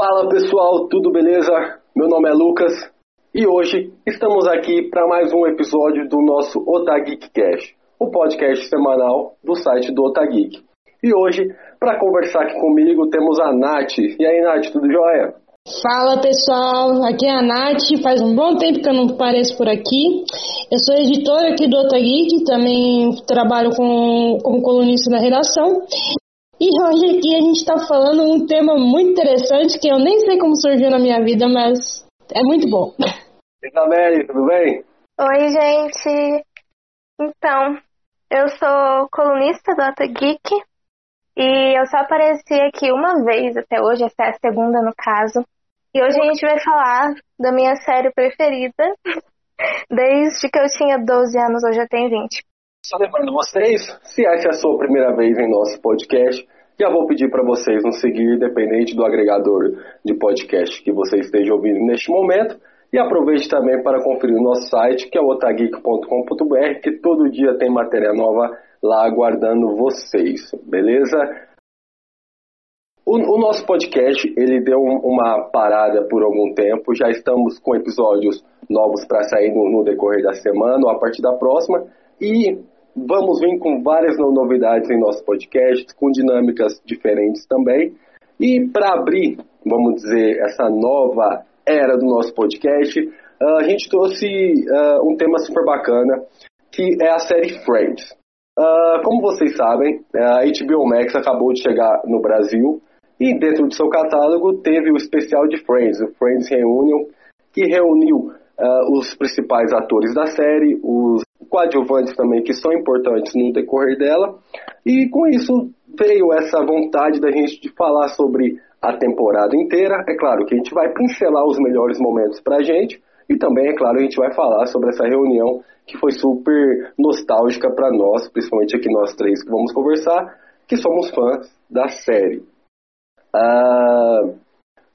Fala pessoal, tudo beleza? Meu nome é Lucas e hoje estamos aqui para mais um episódio do nosso Otageek Cash, o podcast semanal do site do Otageek. E hoje, para conversar aqui comigo, temos a Nath. E aí, Nath, tudo jóia? Fala pessoal, aqui é a Nath, faz um bom tempo que eu não apareço por aqui. Eu sou editora aqui do Otageek, também trabalho com, como colunista na redação. E hoje aqui a gente está falando um tema muito interessante que eu nem sei como surgiu na minha vida, mas é muito bom. Isabelle, tudo bem? Oi, gente. Então, eu sou colunista do Ata Geek e eu só apareci aqui uma vez até hoje, essa é a segunda no caso. E hoje a gente vai falar da minha série preferida desde que eu tinha 12 anos, hoje eu tenho 20. Só lembrando vocês, se essa é a sua primeira vez em nosso podcast, já vou pedir para vocês nos seguir, independente do agregador de podcast que você esteja ouvindo neste momento. E aproveite também para conferir o nosso site, que é otageek.com.br, que todo dia tem matéria nova lá aguardando vocês, beleza? O, o nosso podcast ele deu um, uma parada por algum tempo, já estamos com episódios novos para sair no, no decorrer da semana ou a partir da próxima. E vamos vir com várias novidades em nosso podcast, com dinâmicas diferentes também. E para abrir, vamos dizer, essa nova era do nosso podcast, a gente trouxe uh, um tema super bacana, que é a série Friends. Uh, como vocês sabem, a HBO Max acabou de chegar no Brasil e dentro do seu catálogo teve o especial de Friends, o Friends Reunion, que reuniu os principais atores da série, os coadjuvantes também que são importantes no decorrer dela. E com isso veio essa vontade da gente de falar sobre a temporada inteira. É claro que a gente vai pincelar os melhores momentos pra gente. E também, é claro, a gente vai falar sobre essa reunião que foi super nostálgica para nós, principalmente aqui nós três que vamos conversar, que somos fãs da série. Uh,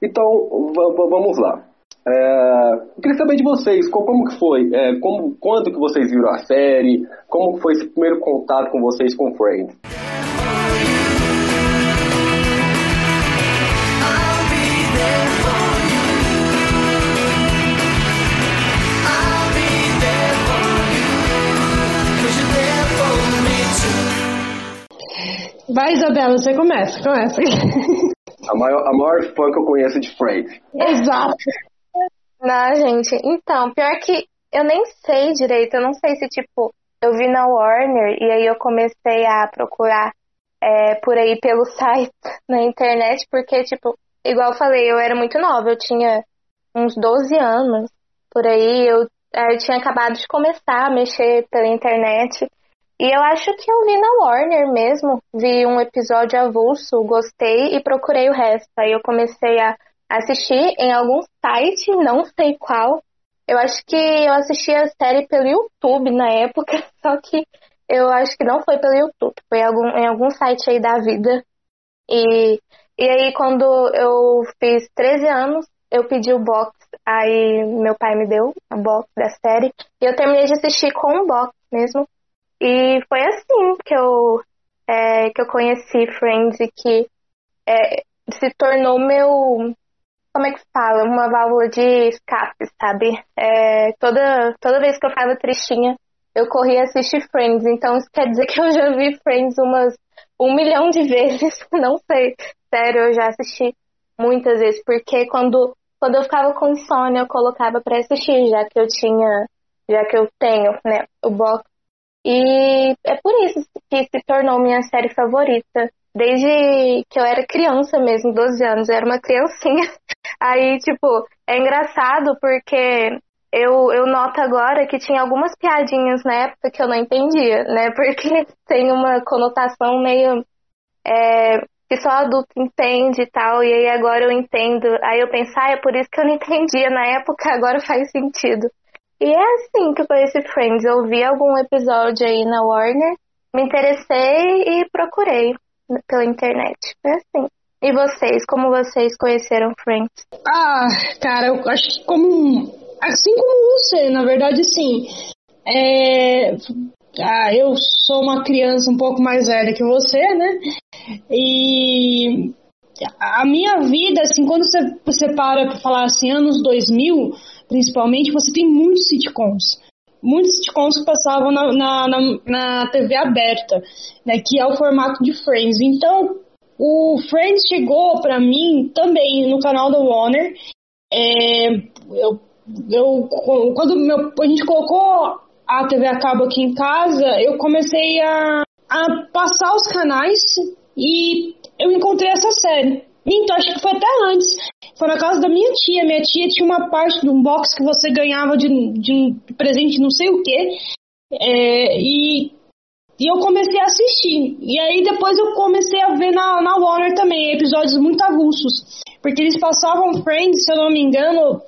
então, vamos lá. É, eu queria saber de vocês, como que foi, é, como, quando que vocês viram a série, como foi esse primeiro contato com vocês com Friends? Vai, Isabela, você começa, começa. A maior, a maior fã que eu conheço de Friends. Exato. Não, gente, então, pior que eu nem sei direito, eu não sei se, tipo, eu vi na Warner e aí eu comecei a procurar é, por aí pelo site na internet, porque, tipo, igual eu falei, eu era muito nova, eu tinha uns 12 anos, por aí, eu, eu tinha acabado de começar a mexer pela internet. E eu acho que eu vi na Warner mesmo, vi um episódio avulso, gostei e procurei o resto. Aí eu comecei a Assisti em algum site, não sei qual. Eu acho que eu assisti a série pelo YouTube na época, só que eu acho que não foi pelo YouTube, foi algum, em algum site aí da vida. E, e aí, quando eu fiz 13 anos, eu pedi o box, aí meu pai me deu a box da série, e eu terminei de assistir com o box mesmo. E foi assim que eu, é, que eu conheci Friends e que é, se tornou meu como é que fala? Uma válvula de escape, sabe? É, toda, toda vez que eu ficava tristinha, eu corria assistir Friends. Então isso quer dizer que eu já vi Friends umas um milhão de vezes. Não sei. Sério, eu já assisti muitas vezes. Porque quando, quando eu ficava com insônia, eu colocava para assistir, já que eu tinha. Já que eu tenho, né, o box. E é por isso que se tornou minha série favorita desde que eu era criança mesmo, 12 anos, eu era uma criancinha. Aí, tipo, é engraçado porque eu, eu noto agora que tinha algumas piadinhas na época que eu não entendia, né? Porque tem uma conotação meio. É, que só adulto entende e tal, e aí agora eu entendo. Aí eu penso, ah, é por isso que eu não entendia na época, agora faz sentido. E é assim que eu conheci Friends. Eu vi algum episódio aí na Warner, me interessei e procurei pela internet. É assim. E vocês, como vocês conheceram Friends? Ah, cara, eu acho que como. Assim como você, na verdade, sim. É, ah, eu sou uma criança um pouco mais velha que você, né? E a minha vida, assim, quando você, você para para falar assim, anos 2000, principalmente, você tem muitos sitcoms. Muitos sitcoms que passavam na, na, na, na TV aberta, né, que é o formato de Friends. Então, o Friends chegou para mim também no canal da Warner. É, eu, eu, quando meu, a gente colocou a TV a cabo aqui em casa, eu comecei a, a passar os canais e eu encontrei essa série. Então, acho que foi até antes. Foi na casa da minha tia. Minha tia tinha uma parte de um box que você ganhava de, de presente não sei o quê. É, e, e eu comecei a assistir. E aí depois eu comecei a ver na, na Warner também, episódios muito avulsos. Porque eles passavam Friends, se eu não me engano,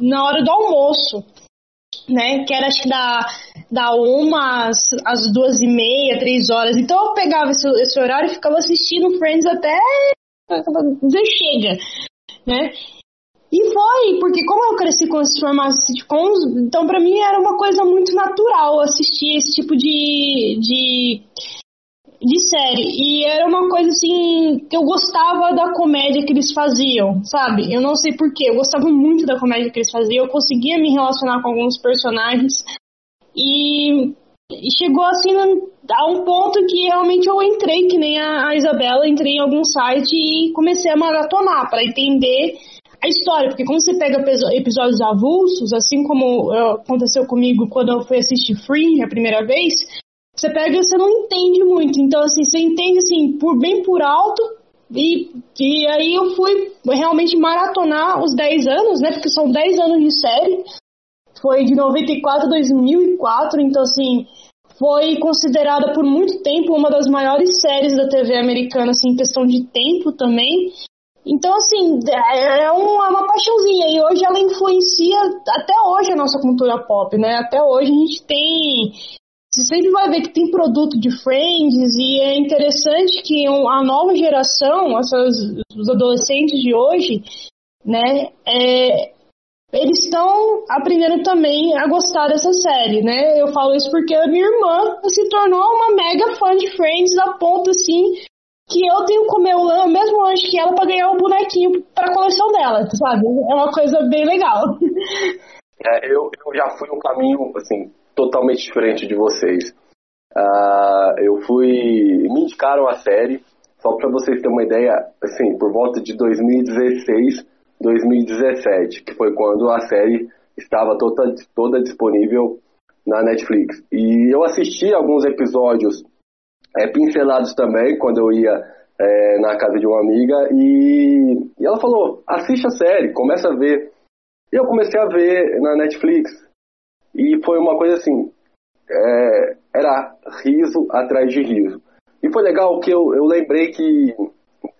na hora do almoço. Né? Que era acho que da, da uma às, às duas e meia, três horas. Então eu pegava esse, esse horário e ficava assistindo Friends até dizer chega, né? E foi, porque como eu cresci com esses formatos sitcoms, então para mim era uma coisa muito natural assistir esse tipo de, de, de série. E era uma coisa assim, que eu gostava da comédia que eles faziam, sabe? Eu não sei porquê, eu gostava muito da comédia que eles faziam, eu conseguia me relacionar com alguns personagens. E chegou assim a um ponto que realmente eu entrei, que nem a, Isabela, entrei em algum site e comecei a maratonar para entender a história, porque como você pega episódios avulsos, assim como aconteceu comigo quando eu fui assistir Free a primeira vez, você pega e você não entende muito. Então, assim, você entende assim, por bem por alto, e, e aí eu fui realmente maratonar os 10 anos, né? Porque são 10 anos de série. Foi de 94 a 2004, então assim, foi considerada por muito tempo uma das maiores séries da TV americana, assim, em questão de tempo também. Então, assim, é, é uma, uma paixãozinha e hoje ela influencia até hoje a nossa cultura pop, né? Até hoje a gente tem. Você sempre vai ver que tem produto de Friends e é interessante que a nova geração, essas, os adolescentes de hoje, né, é, eles estão aprendendo também a gostar dessa série, né? Eu falo isso porque a minha irmã se tornou uma mega fã de Friends a ponto assim que eu tenho que comer o mesmo lanche que ela para ganhar um bonequinho para coleção dela, sabe? É uma coisa bem legal. É, eu, eu já fui um caminho assim totalmente diferente de vocês. Uh, eu fui me indicaram a série só para vocês terem uma ideia, assim, por volta de 2016 2017, que foi quando a série estava toda, toda disponível na Netflix. E eu assisti alguns episódios é, pincelados também, quando eu ia é, na casa de uma amiga, e, e ela falou, assiste a série, começa a ver. E eu comecei a ver na Netflix. E foi uma coisa assim, é, era riso atrás de riso. E foi legal que eu, eu lembrei que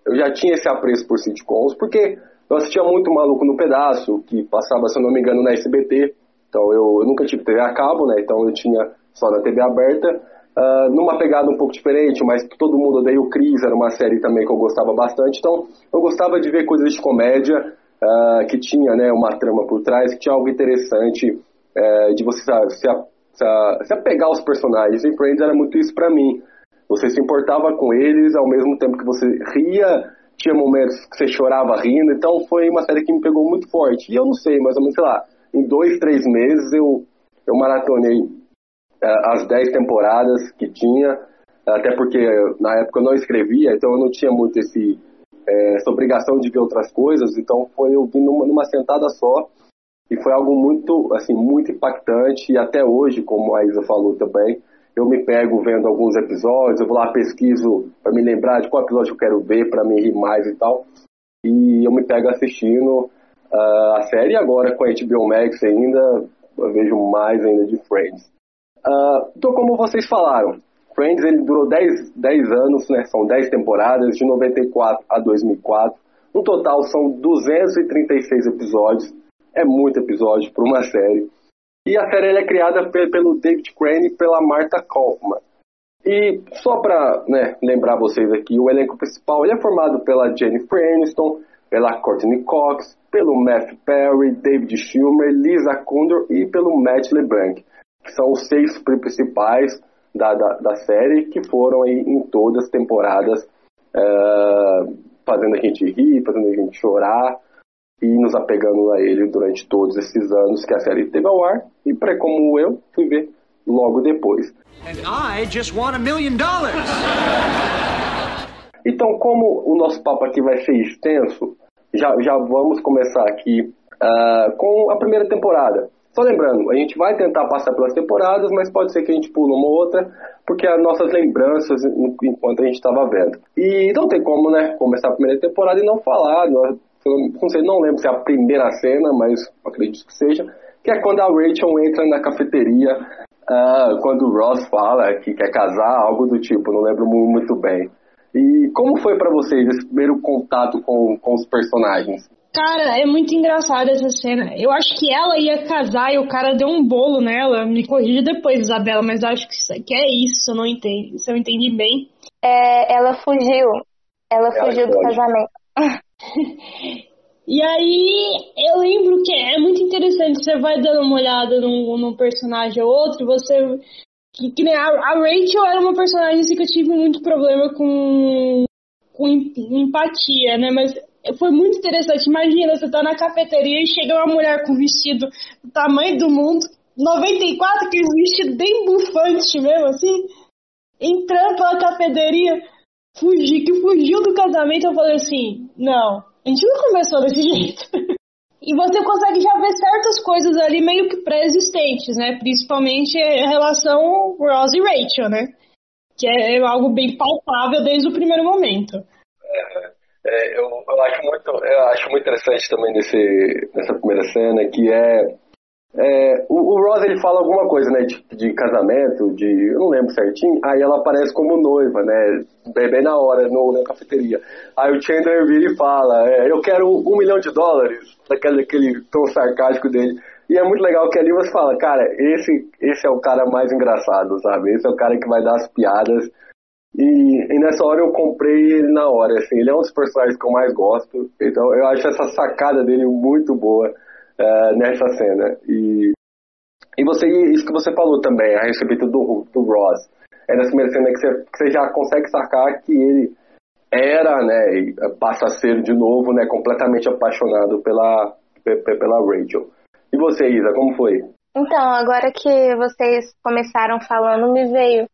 eu já tinha esse apreço por sitcoms, porque eu assistia muito Maluco no Pedaço, que passava, se eu não me engano, na SBT. Então eu, eu nunca tive TV a cabo, né? Então eu tinha só na TV aberta. Uh, numa pegada um pouco diferente, mas todo mundo odeia o Chris, era uma série também que eu gostava bastante. Então eu gostava de ver coisas de comédia uh, que tinha né, uma trama por trás, que tinha algo interessante uh, de você sabe, se, a, se, a, se apegar aos personagens. E Friends era muito isso para mim. Você se importava com eles ao mesmo tempo que você ria tinha momentos que você chorava rindo, então foi uma série que me pegou muito forte. E eu não sei, mais ou menos, sei lá, em dois, três meses eu, eu maratonei as dez temporadas que tinha, até porque na época eu não escrevia, então eu não tinha muito esse, é, essa obrigação de ver outras coisas, então foi eu vim numa, numa sentada só, e foi algo muito, assim, muito impactante, e até hoje, como a Isa falou também, eu me pego vendo alguns episódios, eu vou lá pesquiso para me lembrar de qual episódio eu quero ver para me rir mais e tal. E eu me pego assistindo uh, a série agora com a HBO Max ainda, eu vejo mais ainda de Friends. Uh, então, como vocês falaram, Friends ele durou 10, 10 anos, né? São 10 temporadas, de 94 a 2004. No total são 236 episódios. É muito episódio para uma série. E a série é criada pelo David Crane e pela Martha Kaufman. E só para né, lembrar vocês aqui, o elenco principal ele é formado pela Jennifer Aniston, pela Courtney Cox, pelo Matthew Perry, David Schwimmer, Lisa Kudrow e pelo Matt LeBlanc, são os seis principais da, da, da série que foram aí em todas as temporadas uh, fazendo a gente rir, fazendo a gente chorar e nos apegando a ele durante todos esses anos que a série teve ao ar e para como eu fui ver logo depois. Então, como o nosso papo aqui vai ser extenso, já, já vamos começar aqui uh, com a primeira temporada. Só lembrando, a gente vai tentar passar pelas temporadas, mas pode ser que a gente pule uma ou outra, porque as nossas lembranças enquanto a gente estava vendo. E não tem como, né, começar a primeira temporada e não falar, não, sei, não lembro se é a primeira cena, mas acredito que seja, que é quando a Rachel entra na cafeteria, uh, quando o Ross fala que quer casar, algo do tipo, não lembro muito bem. E como foi para vocês esse primeiro contato com, com os personagens? Cara, é muito engraçada essa cena. Eu acho que ela ia casar e o cara deu um bolo nela. Me corrija depois, Isabela, mas acho que é isso, se eu não entendi, se eu entendi bem. É, ela fugiu. Ela, ela fugiu do casamento. e aí, eu lembro que é muito interessante. Você vai dando uma olhada num, num personagem ou outro, você. Que, que nem a, a Rachel era uma personagem assim, que eu tive muito problema com, com empatia, né? Mas foi muito interessante. Imagina, você tá na cafeteria e chega uma mulher com vestido do tamanho do mundo, 94, aquele vestido bem bufante mesmo, assim, entrando pela cafeteria, fugir, que fugiu do casamento, eu falei assim, não, a gente não começou desse jeito. e você consegue já ver certas coisas ali meio que pré-existentes, né? Principalmente a relação Ross e Rachel, né? Que é algo bem palpável desde o primeiro momento. É, é, eu, eu, acho muito, eu acho muito interessante também nesse, nessa primeira cena que é, é o, o, Ross ele fala alguma coisa né de, de, casamento, de eu não lembro certinho. Aí ela aparece como noiva, né, bem na hora no, na cafeteria. Aí o Chandler vira e fala, é, eu quero um, um milhão de dólares, daquele aquele tom sarcástico dele. E é muito legal que ali você fala, cara, esse, esse é o cara mais engraçado, sabe? Esse é o cara que vai dar as piadas e, e, nessa hora eu comprei ele na hora, assim, ele é um dos personagens que eu mais gosto, então eu acho essa sacada dele muito boa uh, nessa cena. E, e você, isso que você falou também, a respeito do, do Ross, é nessa primeira cena que você, que você já consegue sacar que ele era, né, e passa a ser de novo, né, completamente apaixonado pela, pela Rachel. E você, Isa, como foi? Então, agora que vocês começaram falando, me veio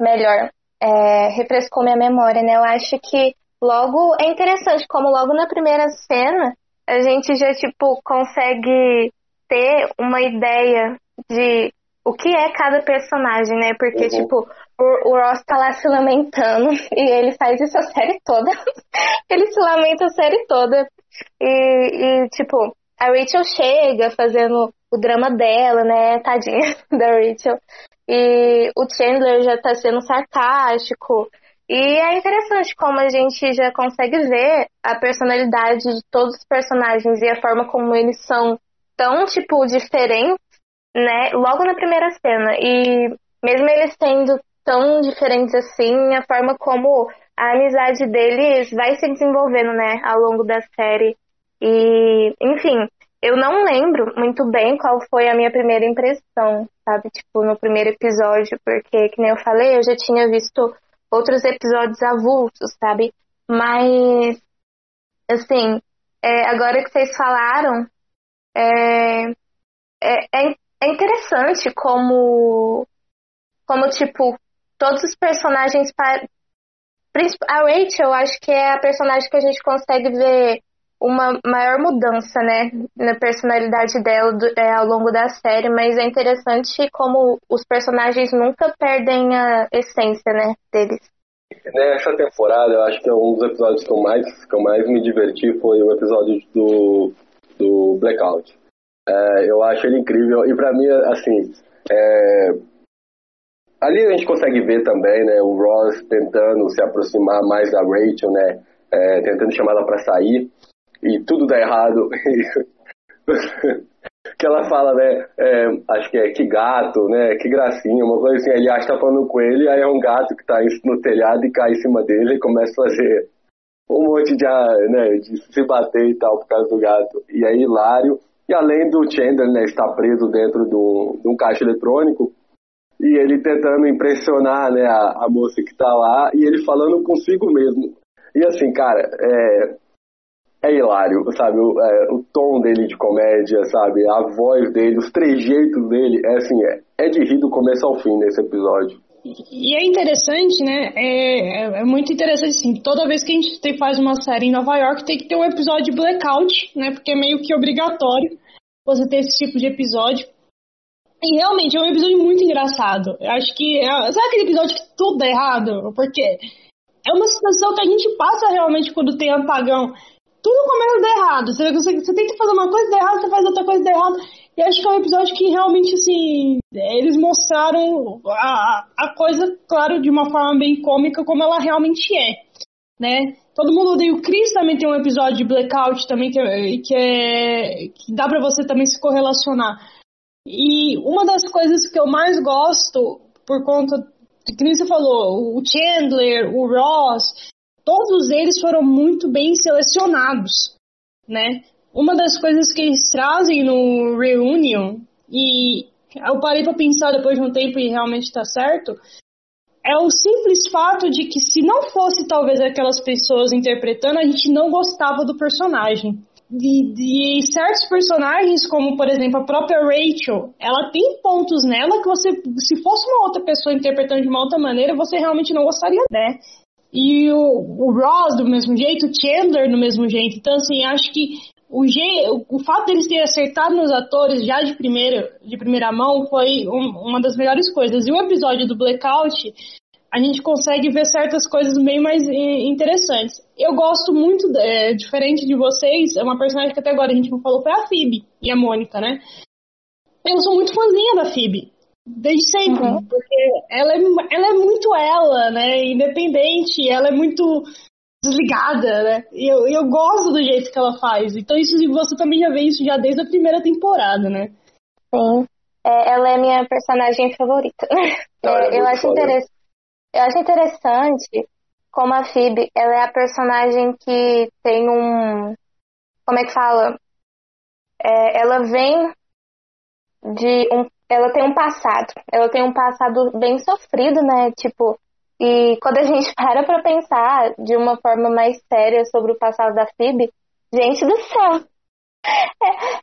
melhor é, refrescou minha memória, né? Eu acho que logo é interessante, como logo na primeira cena a gente já tipo consegue ter uma ideia de o que é cada personagem, né? Porque, uhum. tipo, o, o, Ross tá lá se lamentando e ele faz isso a série toda. ele se lamenta a série toda. E, e, tipo, a Rachel chega fazendo o drama dela, né? Tadinha da Rachel. E o Chandler já tá sendo sarcástico. E é interessante como a gente já consegue ver a personalidade de todos os personagens e a forma como eles são tão, tipo, diferentes, né? Logo na primeira cena. E mesmo eles sendo tão diferentes assim, a forma como a amizade deles vai se desenvolvendo, né, ao longo da série. E, enfim, eu não lembro muito bem qual foi a minha primeira impressão, sabe? Tipo, no primeiro episódio, porque, que nem eu falei, eu já tinha visto outros episódios avulsos, sabe? Mas, assim, é, agora que vocês falaram, é, é, é, é interessante como, como, tipo, todos os personagens. A Rachel, acho que é a personagem que a gente consegue ver uma maior mudança, né, na personalidade dela do, é, ao longo da série, mas é interessante como os personagens nunca perdem a essência, né, deles. Nessa temporada, eu acho que é um dos episódios que eu mais, que eu mais me diverti foi o episódio do, do Blackout. É, eu acho ele incrível e para mim, assim, é, ali a gente consegue ver também, né, o Ross tentando se aproximar mais da Rachel, né, é, tentando chamar ela para sair e tudo dá errado. que ela fala, né? É, acho que é que gato, né? Que gracinha, uma coisa assim. Ele acha tá falando com ele, aí é um gato que tá no telhado e cai em cima dele e começa a fazer um monte de, ah, né, de se bater e tal por causa do gato. E é hilário. E além do Chandler, né, estar preso dentro do, de um caixa eletrônico, e ele tentando impressionar né, a, a moça que tá lá, e ele falando consigo mesmo. E assim, cara, é, é hilário, sabe? O, é, o, tom dele de comédia, sabe? A voz dele, os trejeitos dele, é assim, é, é de rir do começo ao fim nesse episódio. E é interessante, né? É, é, é, muito interessante, assim, toda vez que a gente tem, faz uma série em Nova York, tem que ter um episódio de blackout, né? Porque é meio que obrigatório você ter esse tipo de episódio. E realmente é um episódio muito engraçado. Eu acho que. É, sabe aquele episódio que tudo é errado? Porque é uma situação que a gente passa realmente quando tem apagão. Tudo começa a dar errado. Você, você, você tenta fazer uma coisa, dá errado, você faz outra coisa, dá errado. E acho que é um episódio que realmente, assim, eles mostraram a, a coisa, claro, de uma forma bem cômica, como ela realmente é, né? Todo mundo odeia o Chris, também tem um episódio de Blackout também que, é, que, é, que dá para você também se correlacionar. E uma das coisas que eu mais gosto, por conta, que nem você falou, o Chandler, o Ross, todos eles foram muito bem selecionados, né? uma das coisas que eles trazem no Reunion, e eu parei para pensar depois de um tempo e realmente está certo, é o simples fato de que se não fosse talvez aquelas pessoas interpretando, a gente não gostava do personagem. E, e, certos personagens, como por exemplo a própria Rachel, ela tem pontos nela que você, se fosse uma outra pessoa interpretando de uma outra maneira, você realmente não gostaria, né? E o, o Ross do mesmo jeito, o Chandler do mesmo jeito. Então, assim, acho que o, o fato deles terem acertado nos atores já de primeira, de primeira mão foi um, uma das melhores coisas. E o episódio do Blackout, a gente consegue ver certas coisas bem mais interessantes. Eu gosto muito, é, diferente de vocês, é uma personagem que até agora a gente não falou, foi a Phoebe e a Mônica, né? Eu sou muito fãzinha da Phoebe. Desde sempre, uhum. porque ela é, ela é muito ela, né? Independente, ela é muito desligada, né? E eu, eu gosto do jeito que ela faz. Então isso você também já vê isso já desde a primeira temporada, né? Sim. É, ela é minha personagem favorita. É, eu, acho eu acho interessante como a Phoebe, ela é a personagem que tem um. Como é que fala? É, ela vem de um. Ela tem um passado. Ela tem um passado bem sofrido, né? Tipo, e quando a gente para pra pensar de uma forma mais séria sobre o passado da Phoebe, gente do céu!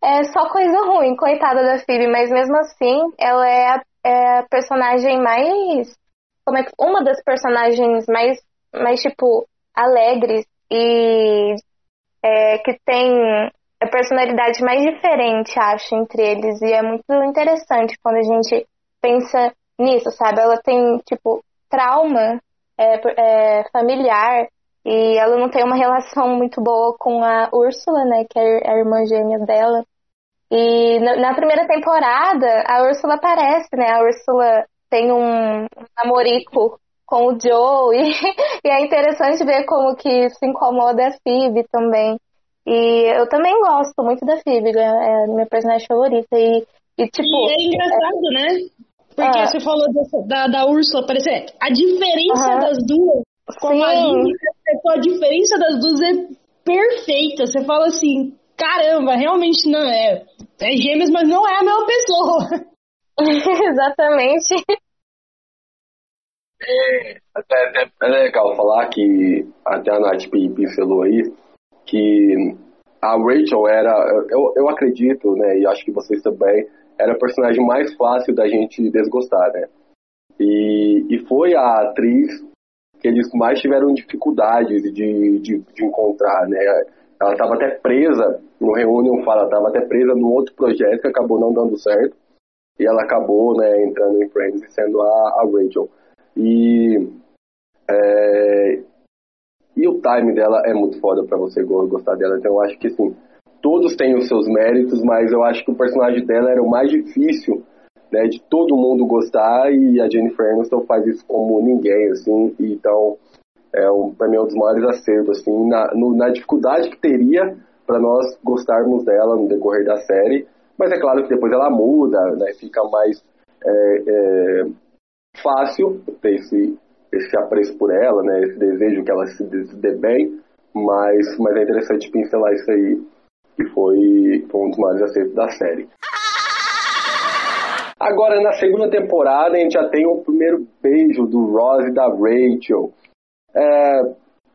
É, é só coisa ruim, coitada da Phoebe, mas mesmo assim, ela é a, é a personagem mais. Como é que. Uma das personagens mais, mais tipo, alegres e é, que tem a personalidade mais diferente, acho, entre eles. E é muito interessante quando a gente pensa nisso, sabe? Ela tem, tipo, trauma é, é, familiar e ela não tem uma relação muito boa com a Úrsula, né, que é a irmã gêmea dela. E na, primeira temporada, a Úrsula aparece, né? A Úrsula tem um namorico com o Joe e, e, é interessante ver como que se incomoda a Phoebe também. E eu também gosto muito da Phoebe, é a minha personagem favorita. E, e, tipo, e é engraçado, é, né? Porque ah. você falou dessa, da, da Úrsula, parece a diferença das duas com Sim. a a diferença das duas é perfeita. Você fala assim, caramba, realmente não é. É gêmeas, mas não é a mesma pessoa. Exatamente. É, é, é, legal falar que até a Nath pincelou aí que a Rachel era, eu, eu acredito, né, e acho que vocês também, era a personagem mais fácil da gente desgostar, né? E, e foi a atriz que eles mais tiveram dificuldades de, de, de encontrar, né? Ela estava até presa, no Reunion fala, estava até presa num outro projeto que acabou não dando certo. E ela acabou, né, entrando em Friends e sendo a, a Rachel. E, é, e o time dela é muito foda para você gostar dela. Então eu acho que, assim, todos têm os seus méritos, mas eu acho que o personagem dela era o mais difícil, né, de todo mundo gostar. E a Jennifer Aniston faz isso como ninguém, assim, então é um, para mim é um dos maiores acertos, assim, na, no, na dificuldade que teria para nós gostarmos dela no decorrer da série, mas é claro que depois ela muda, né, fica mais é, é, fácil ter esse, esse apreço por ela, né, esse desejo que ela se dê bem, mas, mas é interessante pincelar isso aí que foi, foi um dos maiores acertos da série. Agora, na segunda temporada, a gente já tem o primeiro beijo do Ross e da Rachel. É,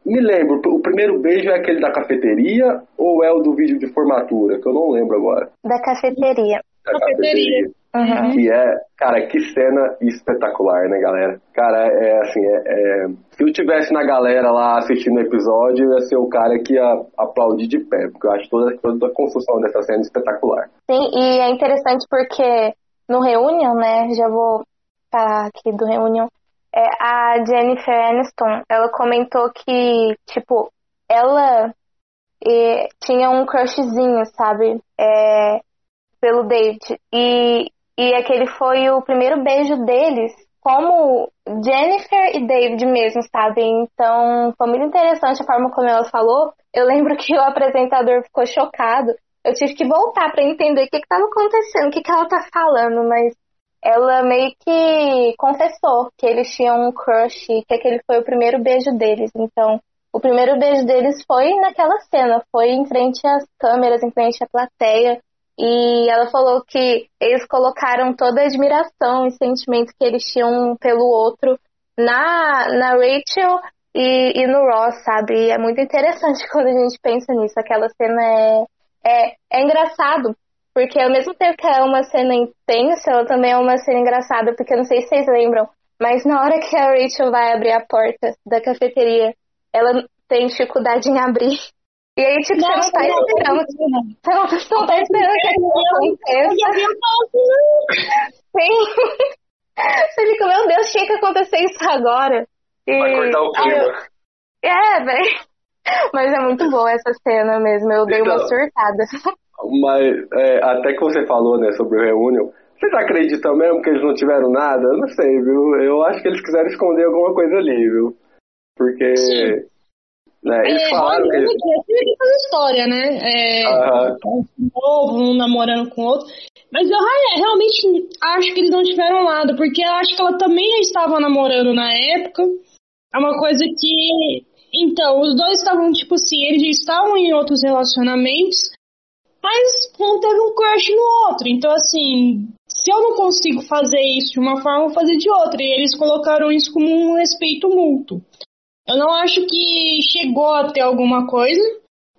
me lembro, o primeiro beijo é aquele da cafeteria ou é o do vídeo de formatura? Que eu não lembro agora. Da cafeteria. Da cafeteria. Uhum. Que é, cara, que cena espetacular, né, galera? Cara, é assim, é, é, se eu tivesse na galera lá assistindo o episódio, eu ia ser o cara que ia aplaudir de pé, porque eu acho toda, toda a construção dessa cena espetacular. Sim, e é interessante porque no Reunion, né, já vou falar aqui do Reunion, é, a Jennifer Aniston, ela comentou que, tipo, ela e, tinha um crushzinho, sabe, é, pelo David, e, e aquele foi o primeiro beijo deles, como Jennifer e David mesmo, sabe? Então, foi muito interessante a forma como ela falou. Eu lembro que o apresentador ficou chocado. Eu tive que voltar para entender o que estava acontecendo, o que, que ela tá falando, mas ela meio que confessou que eles tinham um crush que aquele foi o primeiro beijo deles. Então, o primeiro beijo deles foi naquela cena, foi em frente às câmeras, em frente à plateia. E ela falou que eles colocaram toda a admiração e sentimento que eles tinham um pelo outro na, na Rachel e, e no Ross, sabe? E é muito interessante quando a gente pensa nisso. Aquela cena é, é, é engraçado, porque ao mesmo tempo que é uma cena intensa, ela também é uma cena engraçada, porque eu não sei se vocês lembram, mas na hora que a Rachel vai abrir a porta da cafeteria, ela tem dificuldade em abrir. E aí, tipo, Nossa, você não tá esperando. Você não, você não tá esperando que aquilo aconteça. Sim. Você fica, meu Deus, tinha que acontecer isso agora. E... Vai cortar o clima. É, velho. Mas é muito boa essa cena mesmo. Eu dei então, uma surtada. Mas é, até que você falou, né, sobre o Reunion, vocês acreditam mesmo que eles não tiveram nada? Eu não sei, viu? Eu acho que eles quiseram esconder alguma coisa ali, viu? Porque. Sim. Né? Eles é, falaram que. Eles... fazer história, né? É, um novo, um namorando com o outro. Mas eu realmente acho que eles não tiveram nada, porque eu acho que ela também já estava namorando na época. É uma coisa que. Então, os dois estavam, tipo assim, eles já estavam em outros relacionamentos, mas um teve um crush no outro. Então, assim, se eu não consigo fazer isso de uma forma, eu vou fazer de outra. E eles colocaram isso como um respeito mútuo. Eu não acho que chegou a ter alguma coisa,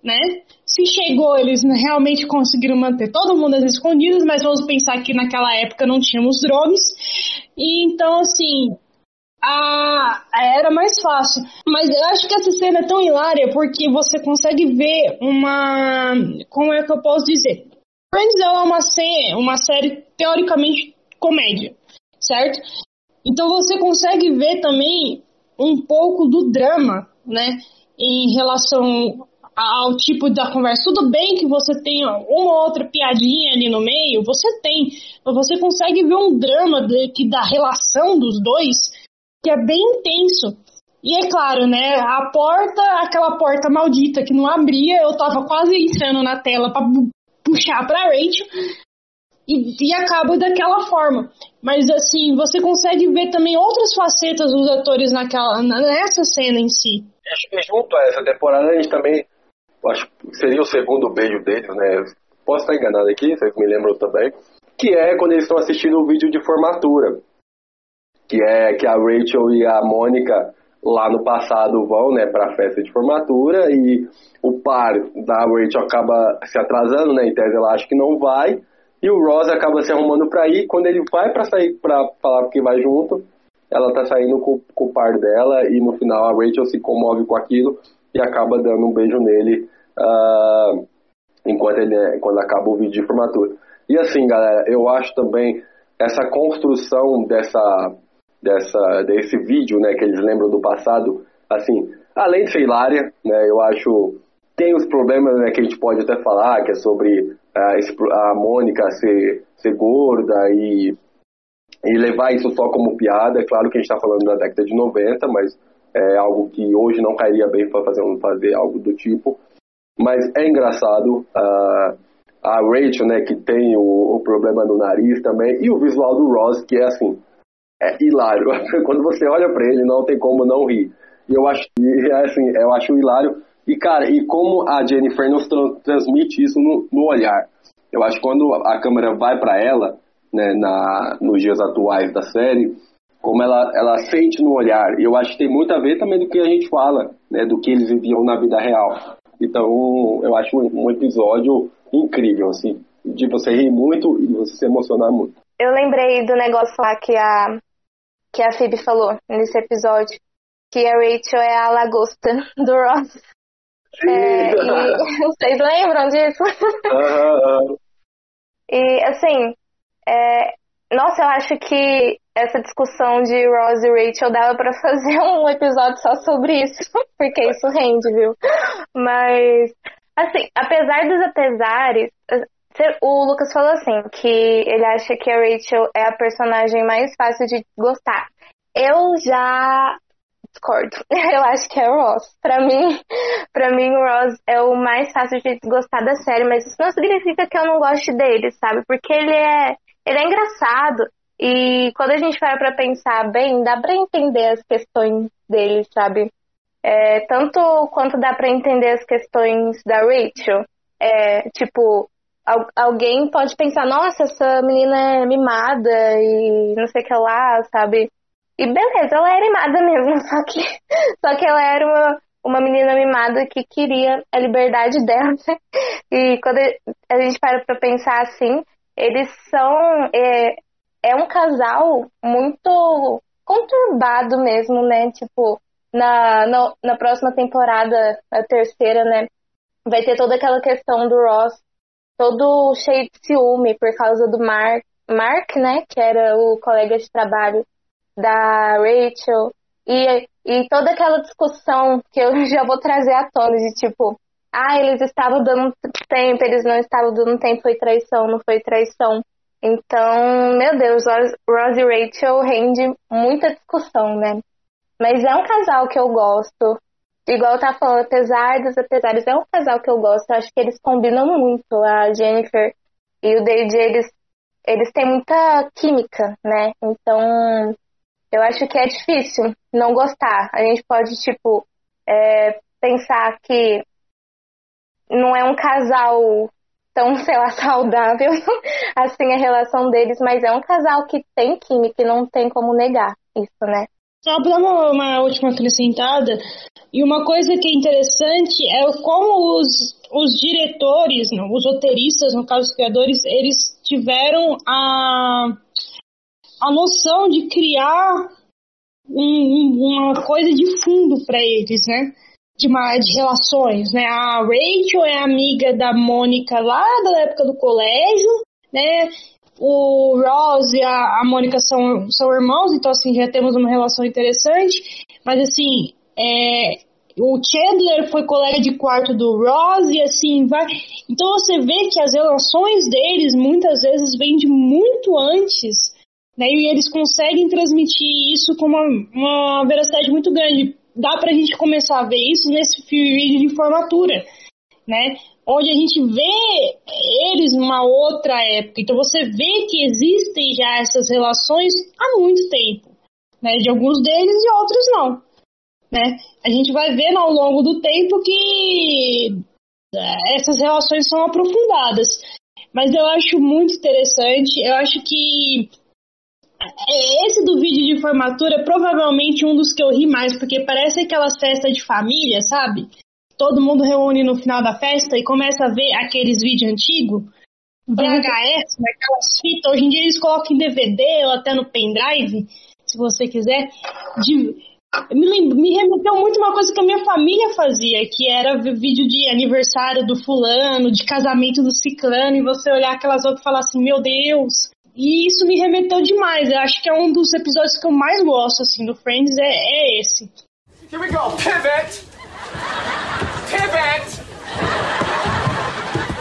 né? Se chegou, eles realmente conseguiram manter todo mundo às escondidas, mas vamos pensar que naquela época não tínhamos drones. E então, assim, a, era mais fácil. Mas eu acho que essa cena é tão hilária porque você consegue ver uma. Como é que eu posso dizer? Friends é uma, uma série teoricamente comédia, certo? Então você consegue ver também um pouco do drama, né? Em relação ao tipo da conversa. Tudo bem que você tem uma outra piadinha ali no meio, você tem, mas você consegue ver um drama que da relação dos dois que é bem intenso. E é claro, né? A porta, aquela porta maldita que não abria, eu tava quase entrando na tela para puxar para Rachel e, e acaba daquela forma. Mas assim, você consegue ver também outras facetas dos atores naquela, nessa cena em si. E junto a essa temporada, a gente também. Acho que seria o segundo beijo deles, né? Posso estar enganado aqui, vocês me lembram também. Que é quando eles estão assistindo o vídeo de formatura. Que é que a Rachel e a Mônica lá no passado vão, né, para a festa de formatura e o par da Rachel acaba se atrasando, né, em tese ela acha que não vai e o Ross acaba se arrumando para ir. Quando ele vai para sair para falar que vai junto, ela tá saindo com, com, o par dela e no final a Rachel se comove com aquilo e acaba dando um beijo nele uh, enquanto ele quando acaba o vídeo de formatura. E assim, galera, eu acho também essa construção dessa dessa desse vídeo, né, que eles lembram do passado, assim, além de ser hilária, né, eu acho tem os problemas né, que a gente pode até falar, que é sobre a, a Mônica ser, ser gorda e, e levar isso só como piada. É claro que a gente está falando da década de 90, mas é algo que hoje não cairia bem para fazer, fazer algo do tipo. Mas é engraçado. A Rachel, né, que tem o, o, problema no nariz também, e o visual do Ross, que é assim, é hilário. Quando você olha para ele, não tem como não rir. E eu acho, é assim, eu acho hilário e, cara, e como a Jennifer nos transmite isso no, no olhar. Eu acho que quando a câmera vai para ela, né, na, nos dias atuais da série, como ela, ela sente no olhar. E eu acho que tem muito a ver também do que a gente fala, né, do que eles viviam na vida real. Então, eu acho um, um episódio incrível, assim, de você rir muito e você se emocionar muito. Eu lembrei do negócio lá que a, que a Phoebe falou nesse episódio, que a Rachel é a lagosta do Ross. É, e, vocês lembram disso? Uhum. e assim, é, nossa, eu acho que essa discussão de Ross e Rachel dava para fazer um episódio só sobre isso, porque isso rende, viu? Mas, assim, apesar dos apesares, o Lucas falou assim, que ele acha que a Rachel é a personagem mais fácil de gostar. Eu já discordo. Eu acho que é o Ross. Pra mim, pra mim, o Ross é o mais fácil de gostar da série, mas isso não significa que eu não goste dele, sabe? Porque ele é, ele é engraçado. E quando a gente para pra pensar bem, dá pra entender as questões dele, sabe? É, tanto quanto dá pra entender as questões da Rachel. É, tipo, alguém pode pensar, nossa, essa menina é mimada e não sei o que lá, sabe? E beleza, ela era mimada mesmo, só que, só que ela era uma, uma menina mimada que queria a liberdade dela. E quando a gente para pra pensar assim, eles são. É, é um casal muito conturbado mesmo, né? Tipo, na, na, na próxima temporada, a terceira, né? Vai ter toda aquela questão do Ross todo cheio de ciúme por causa do Mark, Mark, né? Que era o colega de trabalho da Rachel. E, e toda aquela discussão que eu já vou trazer à tona de tipo, ah, eles estavam dando tempo, eles não estavam dando tempo, foi traição, não foi traição. Então, meu Deus, Ross e Rachel rende muita discussão, né? Mas é um casal que eu gosto. Igual tava falando, apesar dos apesares, é um casal que eu gosto. Eu acho que eles combinam muito. A Jennifer e o David, eles, eles têm muita química, né? Então, eu acho que é difícil não gostar. A gente pode, tipo, é, pensar que não é um casal tão, sei lá, saudável assim a relação deles, mas é um casal que tem química e não tem como negar isso, né? Só para uma, uma última acrescentada, e uma coisa que é interessante é como os, os diretores, não, os roteiristas, no caso os criadores, eles tiveram a, a noção de criar um, uma coisa de fundo para eles, né? De, uma, de relações, né? A Rachel é amiga da Mônica lá da época do colégio, né? o Ross e a, a Mônica são, são irmãos, então assim, já temos uma relação interessante. Mas assim, é, o Chandler foi colega de quarto do Ross e assim vai. Então você vê que as relações deles muitas vezes vêm de muito antes, né? E eles conseguem transmitir isso com uma, uma veracidade muito grande. Dá pra gente começar a ver isso nesse vídeo de formatura, né? onde a gente vê eles numa outra época. Então você vê que existem já essas relações há muito tempo, né? De alguns deles e outros não, né? A gente vai vendo ao longo do tempo que é, essas relações são aprofundadas. Mas eu acho muito interessante, eu acho que esse do vídeo de formatura é provavelmente um dos que eu ri mais, porque parece aquelas festas de família, sabe? todo mundo reúne no final da festa e começa a ver aqueles vídeos antigos, VHS, né, aquelas fitas. Hoje em dia eles colocam em DVD ou até no pendrive, se você quiser. De, me, me remeteu muito uma coisa que a minha família fazia, que era vídeo de aniversário do fulano, de casamento do ciclano, e você olhar aquelas outras e falar assim, meu Deus. E isso me remeteu demais. Eu acho que é um dos episódios que eu mais gosto, assim, do Friends, é, é esse. Here we go, pivot! Pivot!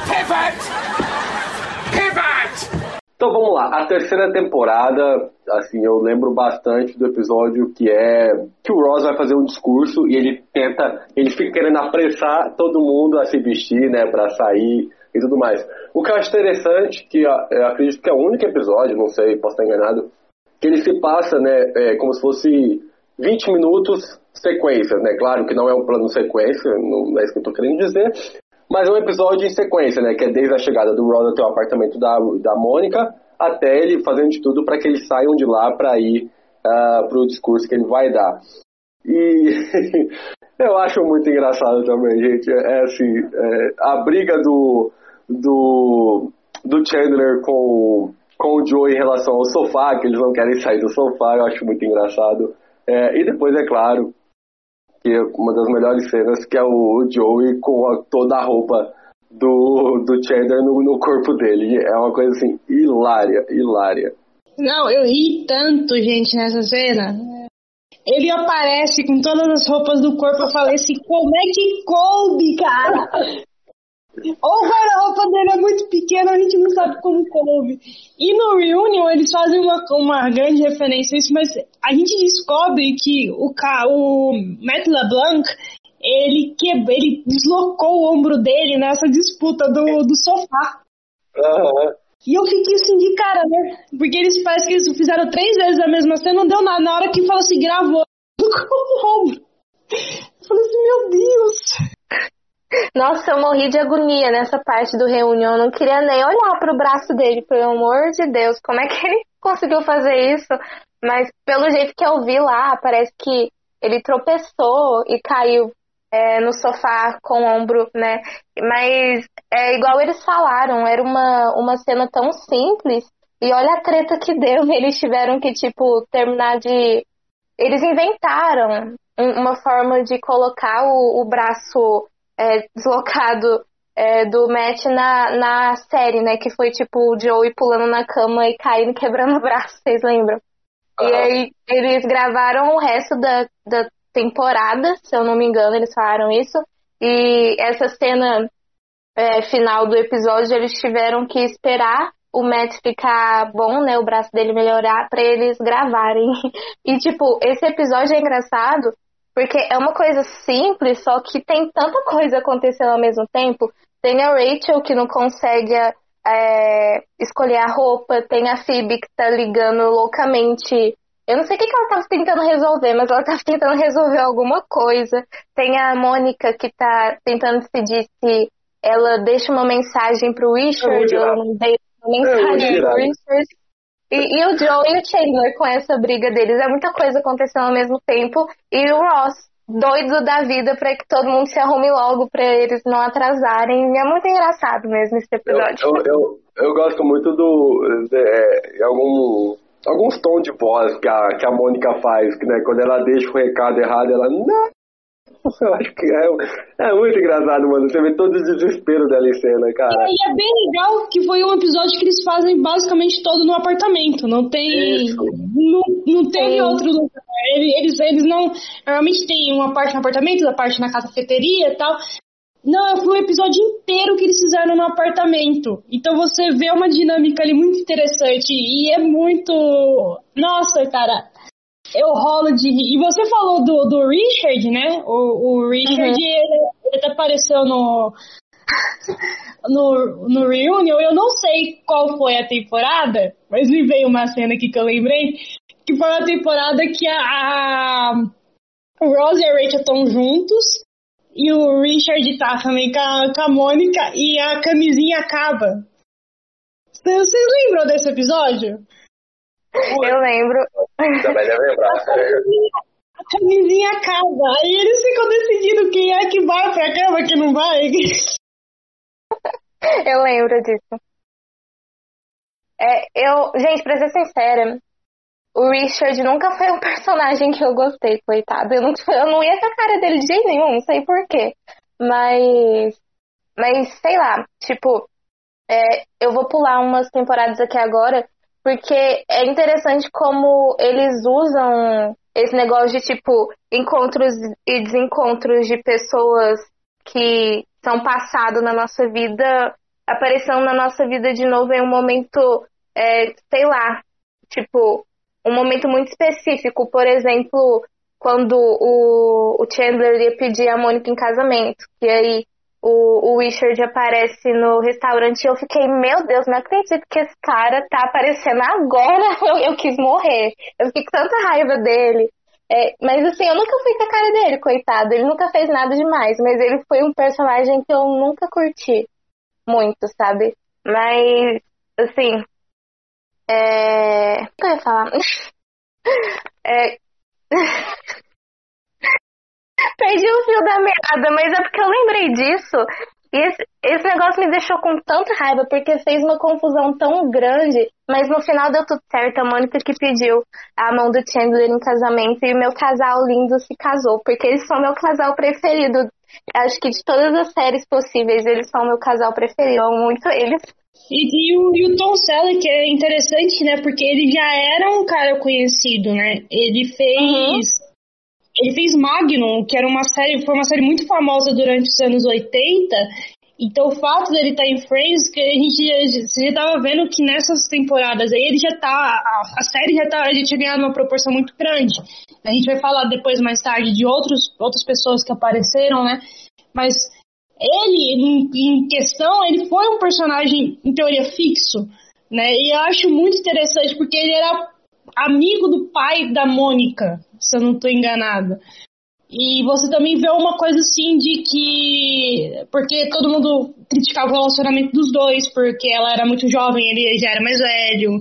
Pivot! Pivot! Então vamos lá, a terceira temporada, assim, eu lembro bastante do episódio que é que o Ross vai fazer um discurso e ele tenta, ele fica querendo apressar todo mundo a se vestir, né, para sair e tudo mais. O que eu acho interessante, que eu acredito que é o único episódio, não sei, posso estar enganado, que ele se passa, né, é, como se fosse 20 minutos sequência, né? Claro que não é um plano sequência, não é isso que eu tô querendo dizer, mas é um episódio em sequência, né? Que é desde a chegada do Ron até o apartamento da, da Mônica, até ele fazendo de tudo para que eles saiam de lá para ir uh, para o discurso que ele vai dar. E eu acho muito engraçado também, gente. É assim, é, a briga do, do, do Chandler com, com o Joe em relação ao sofá, que eles não querem sair do sofá, eu acho muito engraçado. É, e depois, é claro, que uma das melhores cenas, que é o Joey com a, toda a roupa do, do Chandler no, no corpo dele. É uma coisa assim, hilária, hilária. Não, eu ri tanto, gente, nessa cena. Ele aparece com todas as roupas do corpo. Eu falei assim: como é que coube, cara? Ou o guarda-roupa dele é muito pequeno, a gente não sabe como coube. E no Reunion eles fazem uma, uma grande referência a isso, mas a gente descobre que o, o Matt LeBlanc ele quebrou, ele deslocou o ombro dele nessa disputa do, do sofá. Uhum. E eu fiquei assim de cara, né? Porque eles parecem que eles fizeram três vezes a mesma cena, não deu nada. Na hora que falou assim, gravou com o ombro. Eu falei assim, meu Deus. Nossa, eu morri de agonia nessa parte do reunião. Eu não queria nem olhar pro braço dele, pelo amor de Deus. Como é que ele conseguiu fazer isso? Mas pelo jeito que eu vi lá, parece que ele tropeçou e caiu é, no sofá com o ombro, né? Mas é igual eles falaram, era uma, uma cena tão simples e olha a treta que deu. Eles tiveram que, tipo, terminar de. Eles inventaram uma forma de colocar o, o braço é, deslocado é, do Matt na, na série, né? Que foi tipo o Joey pulando na cama e caindo, quebrando o braço, vocês lembram? Uhum. E aí eles gravaram o resto da, da temporada, se eu não me engano, eles falaram isso. E essa cena é, final do episódio, eles tiveram que esperar o Matt ficar bom, né, o braço dele melhorar para eles gravarem. E tipo, esse episódio é engraçado porque é uma coisa simples, só que tem tanta coisa acontecendo ao mesmo tempo. Tem a Rachel que não consegue é, escolher a roupa, tem a Phoebe que tá ligando loucamente eu não sei o que, que ela estava tentando resolver, mas ela estava tentando resolver alguma coisa. Tem a Mônica que está tentando decidir se ela deixa uma mensagem pro Richard ou não deixa uma mensagem pro Richard. E, e, o Joe e o Chandler com essa briga deles. É muita coisa acontecendo ao mesmo tempo. E o Ross, doido da vida para que todo mundo se arrume logo para eles não atrasarem. E é muito engraçado mesmo esse episódio. Eu, eu, eu, eu gosto muito do. De, é, algum alguns tons de voz que a, que a Mônica faz, né? Quando ela deixa o recado errado, ela. Não! Eu acho que é, é muito engraçado, mano. Você vê todo o desespero dela em cena, cara. E é bem legal que foi um episódio que eles fazem basicamente todo no apartamento. Não tem. Não, não teve outro lugar. Eles, eles não. Normalmente tem uma parte no apartamento, outra parte na cafeteria e tal. Não, foi um episódio inteiro que eles fizeram no apartamento. Então você vê uma dinâmica ali muito interessante. E é muito. Nossa, cara. Eu rolo de rir. E você falou do, do Richard, né? O, o Richard, uhum. ele, ele até apareceu no. no, no Reunion. Eu não sei qual foi a temporada, mas me veio uma cena aqui que eu lembrei. Que foi a temporada que a, a Rose e a Rachel estão juntos. E o Richard tá também com a, com a Mônica e a camisinha acaba. Vocês lembram desse episódio? Eu lembro. Também deve lembrar. A camisinha acaba. Aí eles ficam decidindo quem é que vai pra cama, quem não vai. Eu lembro disso. É, eu, gente, pra ser sincera, o Richard nunca foi um personagem que eu gostei, coitado. Eu não, eu não ia com a cara dele de jeito nenhum, não sei porquê. Mas. Mas, sei lá, tipo, é, eu vou pular umas temporadas aqui agora, porque é interessante como eles usam esse negócio de, tipo, encontros e desencontros de pessoas que são passado na nossa vida, aparecendo na nossa vida de novo em um momento, é, sei lá, tipo, um momento muito específico, por exemplo, quando o, o Chandler ia pedir a Mônica em casamento, e aí o, o Richard aparece no restaurante e eu fiquei, meu Deus, não acredito que esse cara tá aparecendo agora, eu, eu quis morrer, eu fiquei com tanta raiva dele. É, mas assim, eu nunca fui com a cara dele, coitado, ele nunca fez nada demais, mas ele foi um personagem que eu nunca curti muito, sabe? Mas, assim, é... O que eu ia falar? É... Perdi o fio da meada, mas é porque eu lembrei disso. E esse, esse negócio me deixou com tanta raiva, porque fez uma confusão tão grande, mas no final deu tudo certo. A Mônica que pediu a mão do Chandler em casamento e meu casal lindo se casou, porque eles são meu casal preferido. Acho que de todas as séries possíveis, eles são meu casal preferido. Eu amo muito eles. E, e, o, e o Tom Selleck é interessante, né? Porque ele já era um cara conhecido, né? Ele fez. Uhum. Ele fez Magnum, que era uma série, foi uma série muito famosa durante os anos 80. Então o fato dele estar tá em Friends, que a gente já, já tava vendo que nessas temporadas aí ele já tá. A, a série já tá. A gente tinha ganhado uma proporção muito grande. A gente vai falar depois, mais tarde, de outros, outras pessoas que apareceram, né? Mas ele, em, em questão, ele foi um personagem, em teoria, fixo, né? E eu acho muito interessante porque ele era amigo do pai da Mônica, se eu não estou enganada. E você também vê uma coisa assim de que. Porque todo mundo criticava o relacionamento dos dois, porque ela era muito jovem, ele já era mais velho.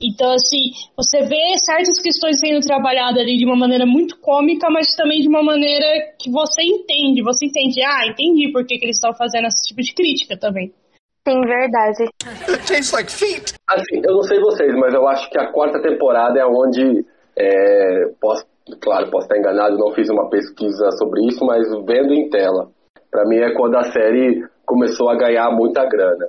Então, assim, você vê certas questões sendo trabalhadas ali de uma maneira muito cômica, mas também de uma maneira que você entende. Você entende, ah, entendi por que, que eles estão fazendo esse tipo de crítica também. Sim, verdade. Tastes like feet. Assim, eu não sei vocês, mas eu acho que a quarta temporada é onde. É, posso, claro, posso estar enganado, não fiz uma pesquisa sobre isso, mas vendo em tela. Para mim é quando a série começou a ganhar muita grana.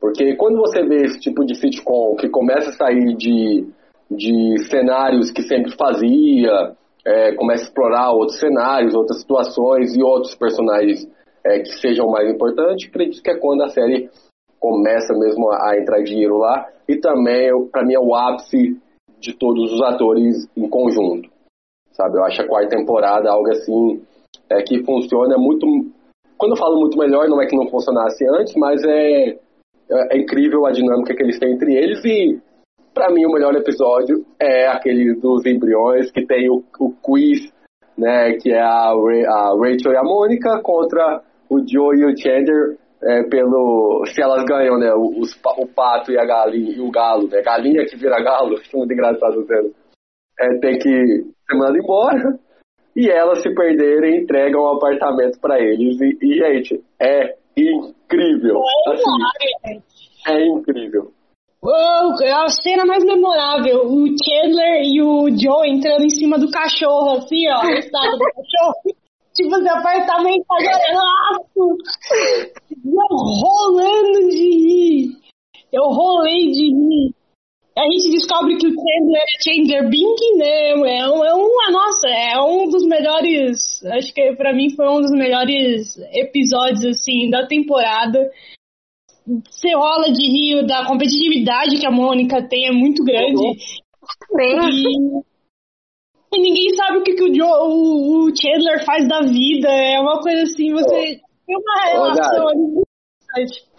Porque quando você vê esse tipo de sitcom que começa a sair de, de cenários que sempre fazia, é, começa a explorar outros cenários, outras situações e outros personagens é, que sejam mais importantes, acredito que é quando a série começa mesmo a, a entrar dinheiro lá. E também, para mim, é o ápice de todos os atores em conjunto. Sabe? Eu acho a quarta temporada algo assim é, que funciona muito. Quando eu falo muito melhor, não é que não funcionasse antes, mas é é, é incrível a dinâmica que eles têm entre eles e para mim o melhor episódio é aquele dos embriões que tem o, o quiz, né, que é a, a Rachel e a Mônica contra o Joe e o Chandler é, pelo se elas ganham, né, os, o pato e a galinha e o galo, né, galinha que vira galo, acho muito engraçado vendo. É, tem que ser mandado embora e elas se perderem entregam o um apartamento para eles e, e gente é incrível. Assim, é incrível. Oh, é a cena mais memorável, o Chandler e o Joe entrando em cima do cachorro, assim, ó, no estado do cachorro. Tipo, esse apartamento agora, eu rolando de rir. Eu rolei de rir. A gente descobre que o Chandler é Chandler Bing, né? É, um, é uma, nossa, é um dos melhores. Acho que para mim foi um dos melhores episódios, assim, da temporada. Você rola de rio da competitividade que a Mônica tem, é muito grande. Uhum. E, e, ninguém sabe o que, que o, Joe, o, o, Chandler faz da vida. É uma coisa assim, você tem uma relação ali muito interessante.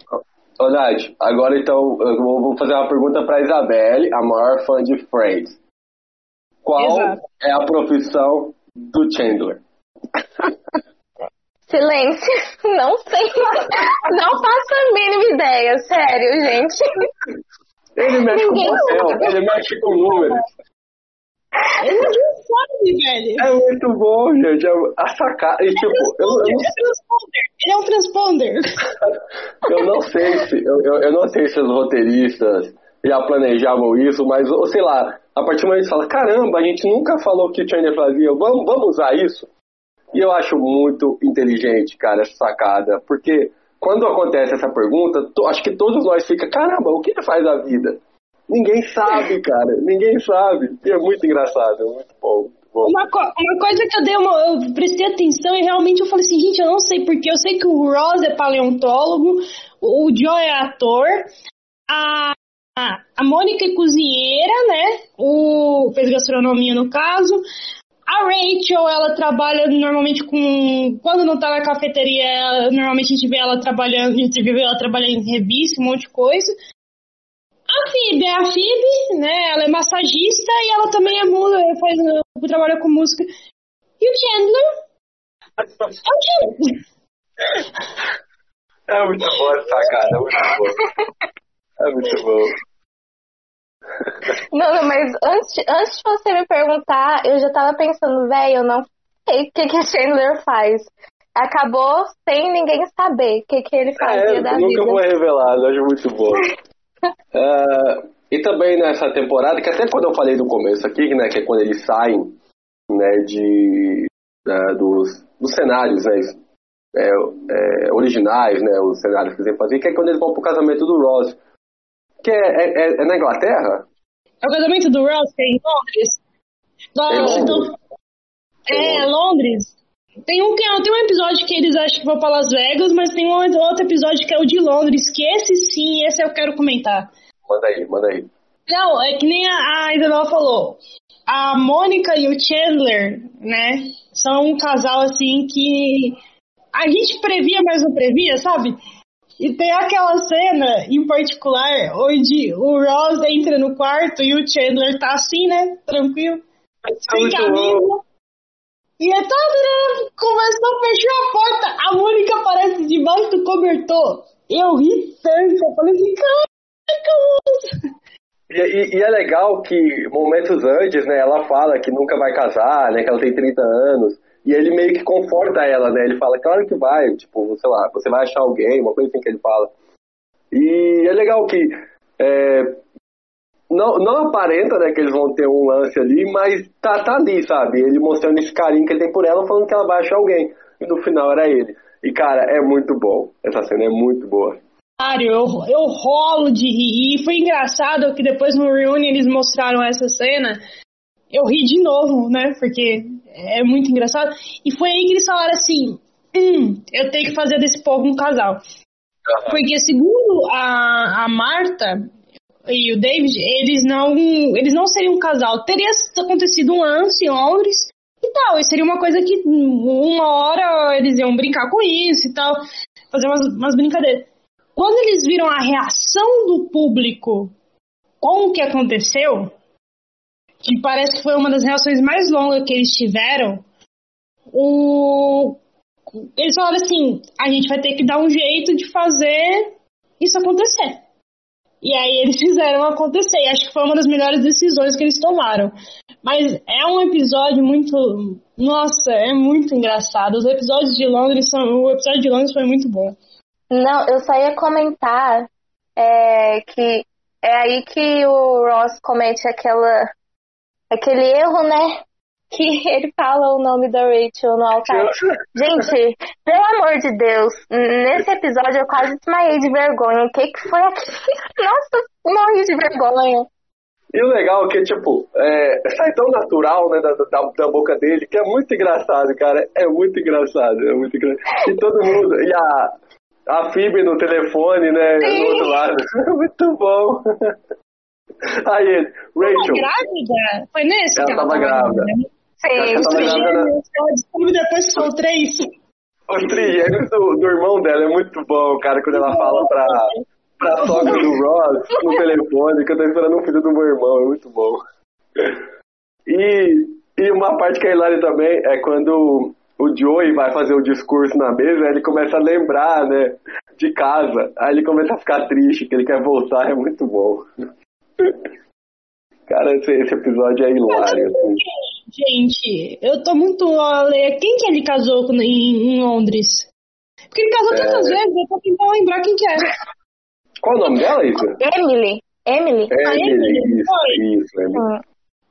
Ô, Nath, agora então eu vou fazer uma pergunta para Isabelle, a maior fã de Friends. Qual Exato. é a profissão do Chandler? Silêncio, não sei. Não faço a mínima ideia, sério, gente. Ele mexe Ninguém com papel, ele mexe com números. Ele não sabe, velho. É muito bom, gente. É a sacada. E, tipo, eu, eu, Ele é um transponder. eu não sei se. Eu, eu, eu, não sei se os roteiristas já planejavam isso, mas, ou sei lá, a partir do momento que fala, caramba, a gente nunca falou que o Chandler fazia, vamos, vamos usar isso. E eu acho muito inteligente, cara, essa sacada, porque quando acontece essa pergunta, to, acho que todos nós fica, caramba, o que ele faz da vida? Ninguém sabe, cara. Ninguém sabe. E é muito engraçado, é muito bom. Uma, co uma coisa que eu dei uma, eu prestei atenção e realmente eu falei assim, gente, eu não sei porque eu sei que o Ross é paleontólogo, o Joe é ator, a, a, Mônica é cozinheira, né? O fez gastronomia no caso. A Rachel, ela trabalha normalmente com. Quando não tá na cafeteria, normalmente a gente vê ela trabalhando, a gente vê ela trabalhando em revista, um monte de coisa. A Phoebe é a Phoebe, né? Ela é massagista e ela também é faz, trabalha com música. E o Chandler? É o Chandler. É muito bom essa cara, é muito bom. É muito bom. Não, não, mas antes, antes de você me perguntar, eu já tava pensando, velho, eu não sei o que, que a Chandler faz. Acabou sem ninguém saber o que, que ele fazia é, da nunca vida. vou revelar, eu acho muito bom. É, e também nessa temporada, que até quando eu falei no começo aqui, né, que é quando eles saem né, de, é, dos, dos cenários né, é, é, originais, né, os cenários que eles faziam, que é quando eles vão pro casamento do Ross. Que é, é, é na Inglaterra? É o casamento do Ross, que é em Londres. Em Londres? Então, é, Londres. Tem um, tem um episódio que eles acham que vão pra Las Vegas, mas tem um outro episódio que é o de Londres, que esse sim, esse eu quero comentar. Manda aí, manda aí. Não, é que nem a, a Isabel falou. A Mônica e o Chandler, né, são um casal assim que a gente previa, mas não previa, sabe? E tem aquela cena em particular onde o Ross entra no quarto e o Chandler tá assim, né? Tranquilo. Sem camisa. E todo, né? Conversou, fechou a porta. A Mônica aparece debaixo do cobertor. Eu ri tanto. Eu falei assim, caraca, e, e, e, é legal que momentos antes, né, ela fala que nunca vai casar, né, que ela tem 30 anos. E ele meio que conforta ela, né? Ele fala, claro que vai, tipo, sei lá, você vai achar alguém, uma coisa assim que ele fala. E é legal que é, não, não aparenta, né, que eles vão ter um lance ali, mas tá, tá ali, sabe? Ele mostrando esse carinho que ele tem por ela, falando que ela vai achar alguém. E no final era ele. E, cara, é muito bom. Essa cena é muito boa. Eu, eu rolo de rir. E foi engraçado que depois no reunion eles mostraram essa cena. Eu ri de novo, né? Porque é muito engraçado. E foi aí que eles falaram assim: hum, eu tenho que fazer desse povo um casal. Porque segundo a, a Marta e o David, eles não, eles não seriam um casal. Teria acontecido um lance em Londres e tal. E seria uma coisa que uma hora eles iam brincar com isso e tal. Fazer umas, umas brincadeiras. Quando eles viram a reação do público com o que aconteceu, que parece que foi uma das reações mais longas que eles tiveram, o... eles falaram assim: a gente vai ter que dar um jeito de fazer isso acontecer. E aí eles fizeram acontecer. Acho que foi uma das melhores decisões que eles tomaram. Mas é um episódio muito. Nossa, é muito engraçado. Os episódios de Londres são. O episódio de Londres foi muito bom. Não, eu só ia comentar é, que é aí que o Ross comete aquela aquele erro, né? Que ele fala o nome da Rachel no altar. Gente, pelo amor de Deus, nesse episódio eu quase desmaiei de vergonha. O que, que foi aquilo? Nossa, morri de vergonha. E o legal é que, tipo, é, sai tão natural, né, da, da, da, boca dele, que é muito engraçado, cara. É muito engraçado, é muito engraçado. E todo mundo, e a, a Phoebe no telefone, né, Sim. do outro lado. muito bom. Aí ele, Rachel. Ela grávida? Foi nesse ela que ela tava grávida. Sim, grávida. Ela depois que são três. Os trigêmeos do, do irmão dela é muito bom, cara, quando ela fala pra, pra sogra do Ross no telefone que eu tô esperando um filho do meu irmão, é muito bom. E, e uma parte que é hilária também é quando o Joey vai fazer o discurso na mesa, ele começa a lembrar, né, de casa. Aí ele começa a ficar triste, que ele quer voltar, é muito bom. Cara, esse, esse episódio é hilário. Assim. Gente, eu tô muito. Quem que ele casou em, em Londres? Porque ele casou é... tantas vezes, eu tô tentando lembrar quem que era. Qual o nome dela, isso? Emily. Emily. É, Emily, isso, foi. isso, Emily. Ah.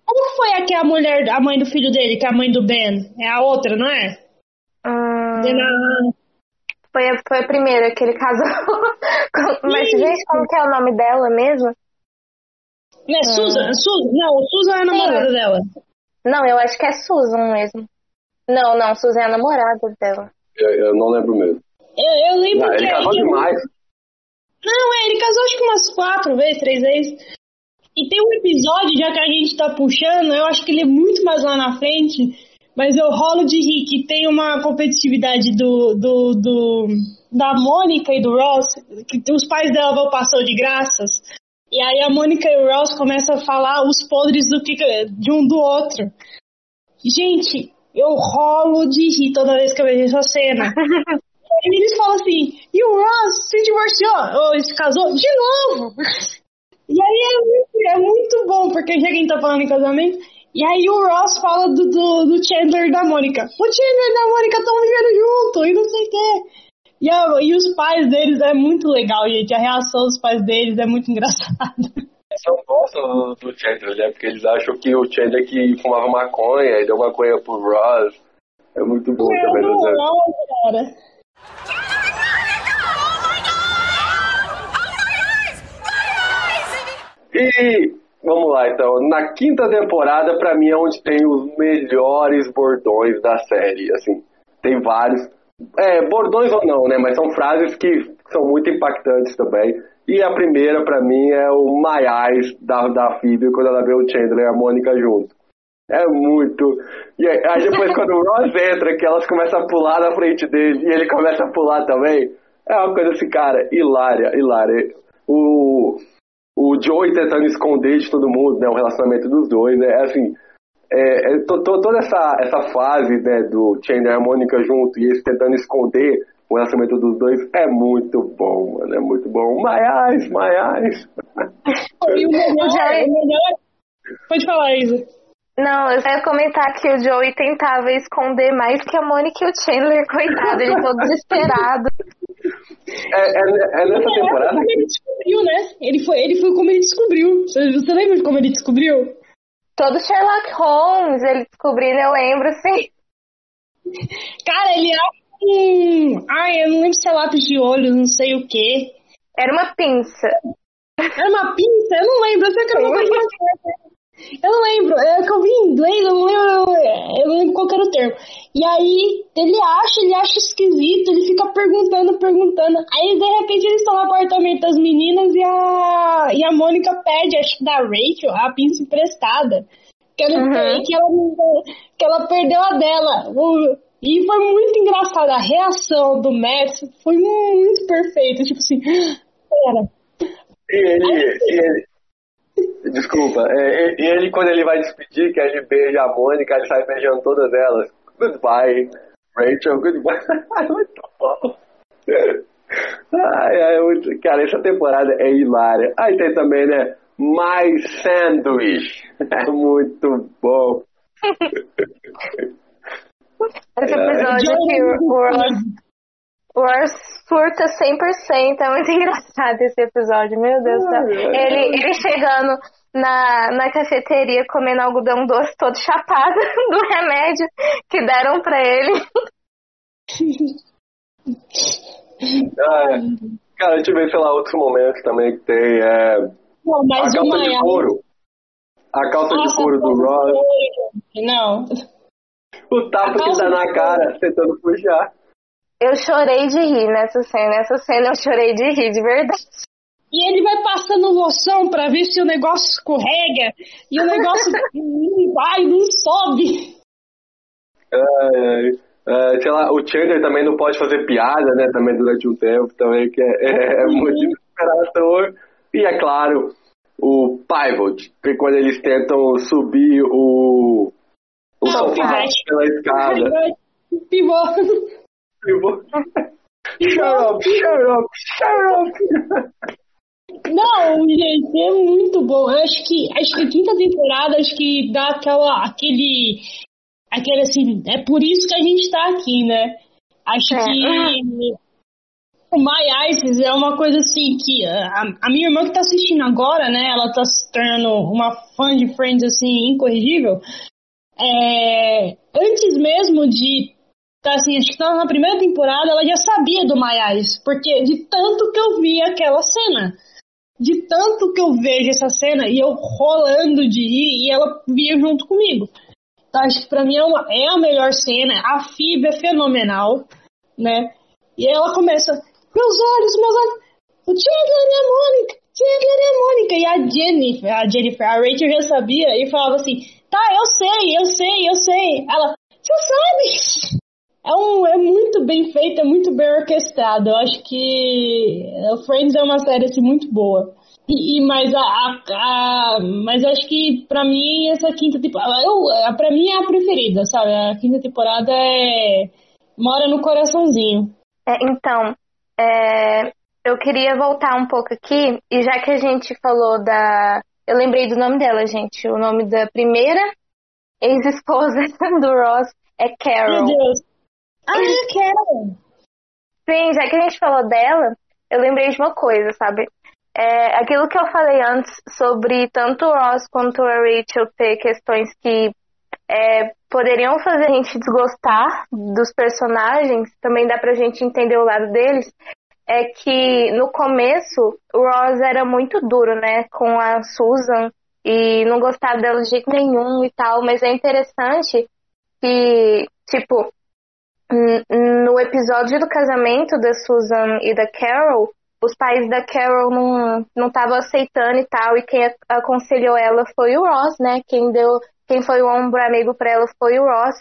Como foi aqui a mulher, a mãe do filho dele, que é a mãe do Ben? É a outra, não é? Hum... Foi, a, foi a primeira que ele casou. Mas, gente, como que é o nome dela mesmo? Não é Susan? Susan? Não, Susan é a namorada Sim. dela. Não, eu acho que é Susan mesmo. Não, não, Susan é a namorada dela. Eu, eu não lembro mesmo. Eu, eu lembro não, que. Ele casou demais. Não, é, ele casou acho que umas quatro vezes, três vezes. E tem um episódio, já que a gente tá puxando, eu acho que ele é muito mais lá na frente, mas eu rolo de rir que tem uma competitividade do, do, do da Mônica e do Ross, que os pais dela vão passar de graças. E aí a Mônica e o Ross começam a falar os podres do que, de um do outro. Gente, eu rolo de rir toda vez que eu vejo essa cena. e eles falam assim, e o Ross se divorciou, ou se casou de novo. E aí é muito é muito bom, porque já que a gente tá falando em casamento, e aí o Ross fala do, do, do Chandler e da Mônica. O Chandler e a Mônica estão vivendo junto e não sei o quê. E, a, e os pais deles é muito legal, gente. A reação dos pais deles é muito engraçada. Eles não gostam do, Chandler, né? Porque eles acham que o Chandler que fumava maconha e deu maconha pro Ross. É muito bom é, também. Não, não, cara. E vamos lá, então. Na quinta temporada, para mim, é onde tem os melhores bordões da série. Assim, tem vários. É, bordões ou não, né? Mas são frases que são muito impactantes também. E a primeira, para mim, é o My Eyes da, da Phoebe quando ela vê o Chandler e a Mônica junto. É muito. E aí depois quando o Ross entra, que elas começam a pular na frente dele e ele começa a pular também. É uma coisa assim, cara, hilária, hilária. O, o Joey tentando esconder de todo mundo, né? O relacionamento dos dois, né? É assim, é, é, to, to, toda essa, essa fase né, do Chandler e a Mônica junto e eles tentando esconder o relacionamento dos dois é muito bom, mano. É muito bom. My eyes, my eyes. E o melhor, o melhor... Pode falar, Isa. Não, eu ia comentar que o Joey tentava esconder mais que a Mônica e o Chandler, coitado, ele todo desesperado. É, é, é nessa temporada? Ele descobriu, né? Ele foi, ele foi como ele descobriu. Você, você lembra de como ele descobriu? Todo Sherlock Holmes, ele descobriu, eu lembro, sim. Cara, ele acha um. Ai, eu não lembro se é lápis de olho, não sei o quê. Era uma pinça. Era uma pinça? Eu não lembro, eu sei que era uma coisa eu não lembro, é que eu vi em inglês, eu não lembro, eu não lembro qual era o termo. E aí, ele acha, ele acha esquisito, ele fica perguntando, perguntando. Aí, de repente, eles estão no apartamento das meninas e a, e a Mônica pede, acho que da Rachel, a pinça emprestada. Que ela, uhum. que ela, que ela perdeu a dela. E foi muito engraçado. A reação do Max foi muito perfeita. Tipo assim, pera. E ele, e ele, Desculpa. É, e ele, quando ele vai despedir, que ele beija a Mônica, ele sai beijando todas elas. Goodbye, Rachel, goodbye. muito bom. Ai, ai, muito... Cara, essa temporada é hilária. Aí tem também, né? My Sandwich. É muito bom. Esse episódio que o Ross, o Ross surta 100%. É muito engraçado esse episódio, meu Deus do céu. Ele, ele chegando na, na cafeteria comendo algodão doce todo chapado do remédio que deram pra ele. ah. Cara, deixa eu ver, sei lá, outros momentos também que tem. É... Não, a calça de couro. A calça Nossa, de couro do Ross. Não. O tapa que dá na cara, tentando puxar. Eu chorei de rir nessa cena. Essa cena eu chorei de rir, de verdade. E ele vai passando loção para ver se o negócio escorrega e o negócio não vai, não sobe. É, é, sei lá, o Chandler também não pode fazer piada, né? Também durante um tempo, também, que é, é, é muito desesperador. E é claro, o Pivot, que quando eles tentam subir o, o não, sofá pela escada. Pivô. Shut up, shut up, shut up. Não, gente, é muito bom. Eu acho que acho que a quinta temporada acho que dá aquela aquele aquele assim, é por isso que a gente tá aqui, né? Acho é. que o My Isis é uma coisa assim que a, a, minha irmã que tá assistindo agora, né, ela tá se tornando uma fã de Friends assim incorrigível. É, antes mesmo de então, assim, acho que na primeira temporada ela já sabia do Maiais, porque de tanto que eu vi aquela cena. De tanto que eu vejo essa cena e eu rolando de ir e ela via junto comigo. Então, acho que pra mim é, uma, é a melhor cena. A Phoebe é fenomenal, né? E ela começa, meus olhos, meus olhos. O Chandler e a Mônica, Chandler e a Mônica. E a Jennifer, a Jennifer, a Rachel já sabia e falava assim, tá, eu sei, eu sei, eu sei. Ela, você sabe? É, um, é muito bem feito, é muito bem orquestrado. Eu acho que Friends é uma série assim, muito boa. E, e mas a, a, a, mas acho que para mim essa quinta temporada, eu, para mim é a preferida, sabe? A quinta temporada é mora no coraçãozinho. É, então, é, eu queria voltar um pouco aqui e já que a gente falou da Eu lembrei do nome dela, gente. O nome da primeira ex-esposa do Ross é Carol. Meu Deus. Ah, é Carol. Sim, já que a gente falou dela, eu lembrei de uma coisa, sabe? É, aquilo que eu falei antes sobre tanto o Ross quanto a Rachel ter questões que é, poderiam fazer a gente desgostar dos personagens, também dá pra gente entender o lado deles, é que no começo o Ross era muito duro, né, com a Susan e não gostava dela de jeito nenhum e tal, mas é interessante que, tipo, no episódio do casamento da Susan e da Carol, os pais da Carol não estavam aceitando e tal, e quem aconselhou ela foi o Ross, né? Quem deu, quem foi o ombro amigo para ela foi o Ross.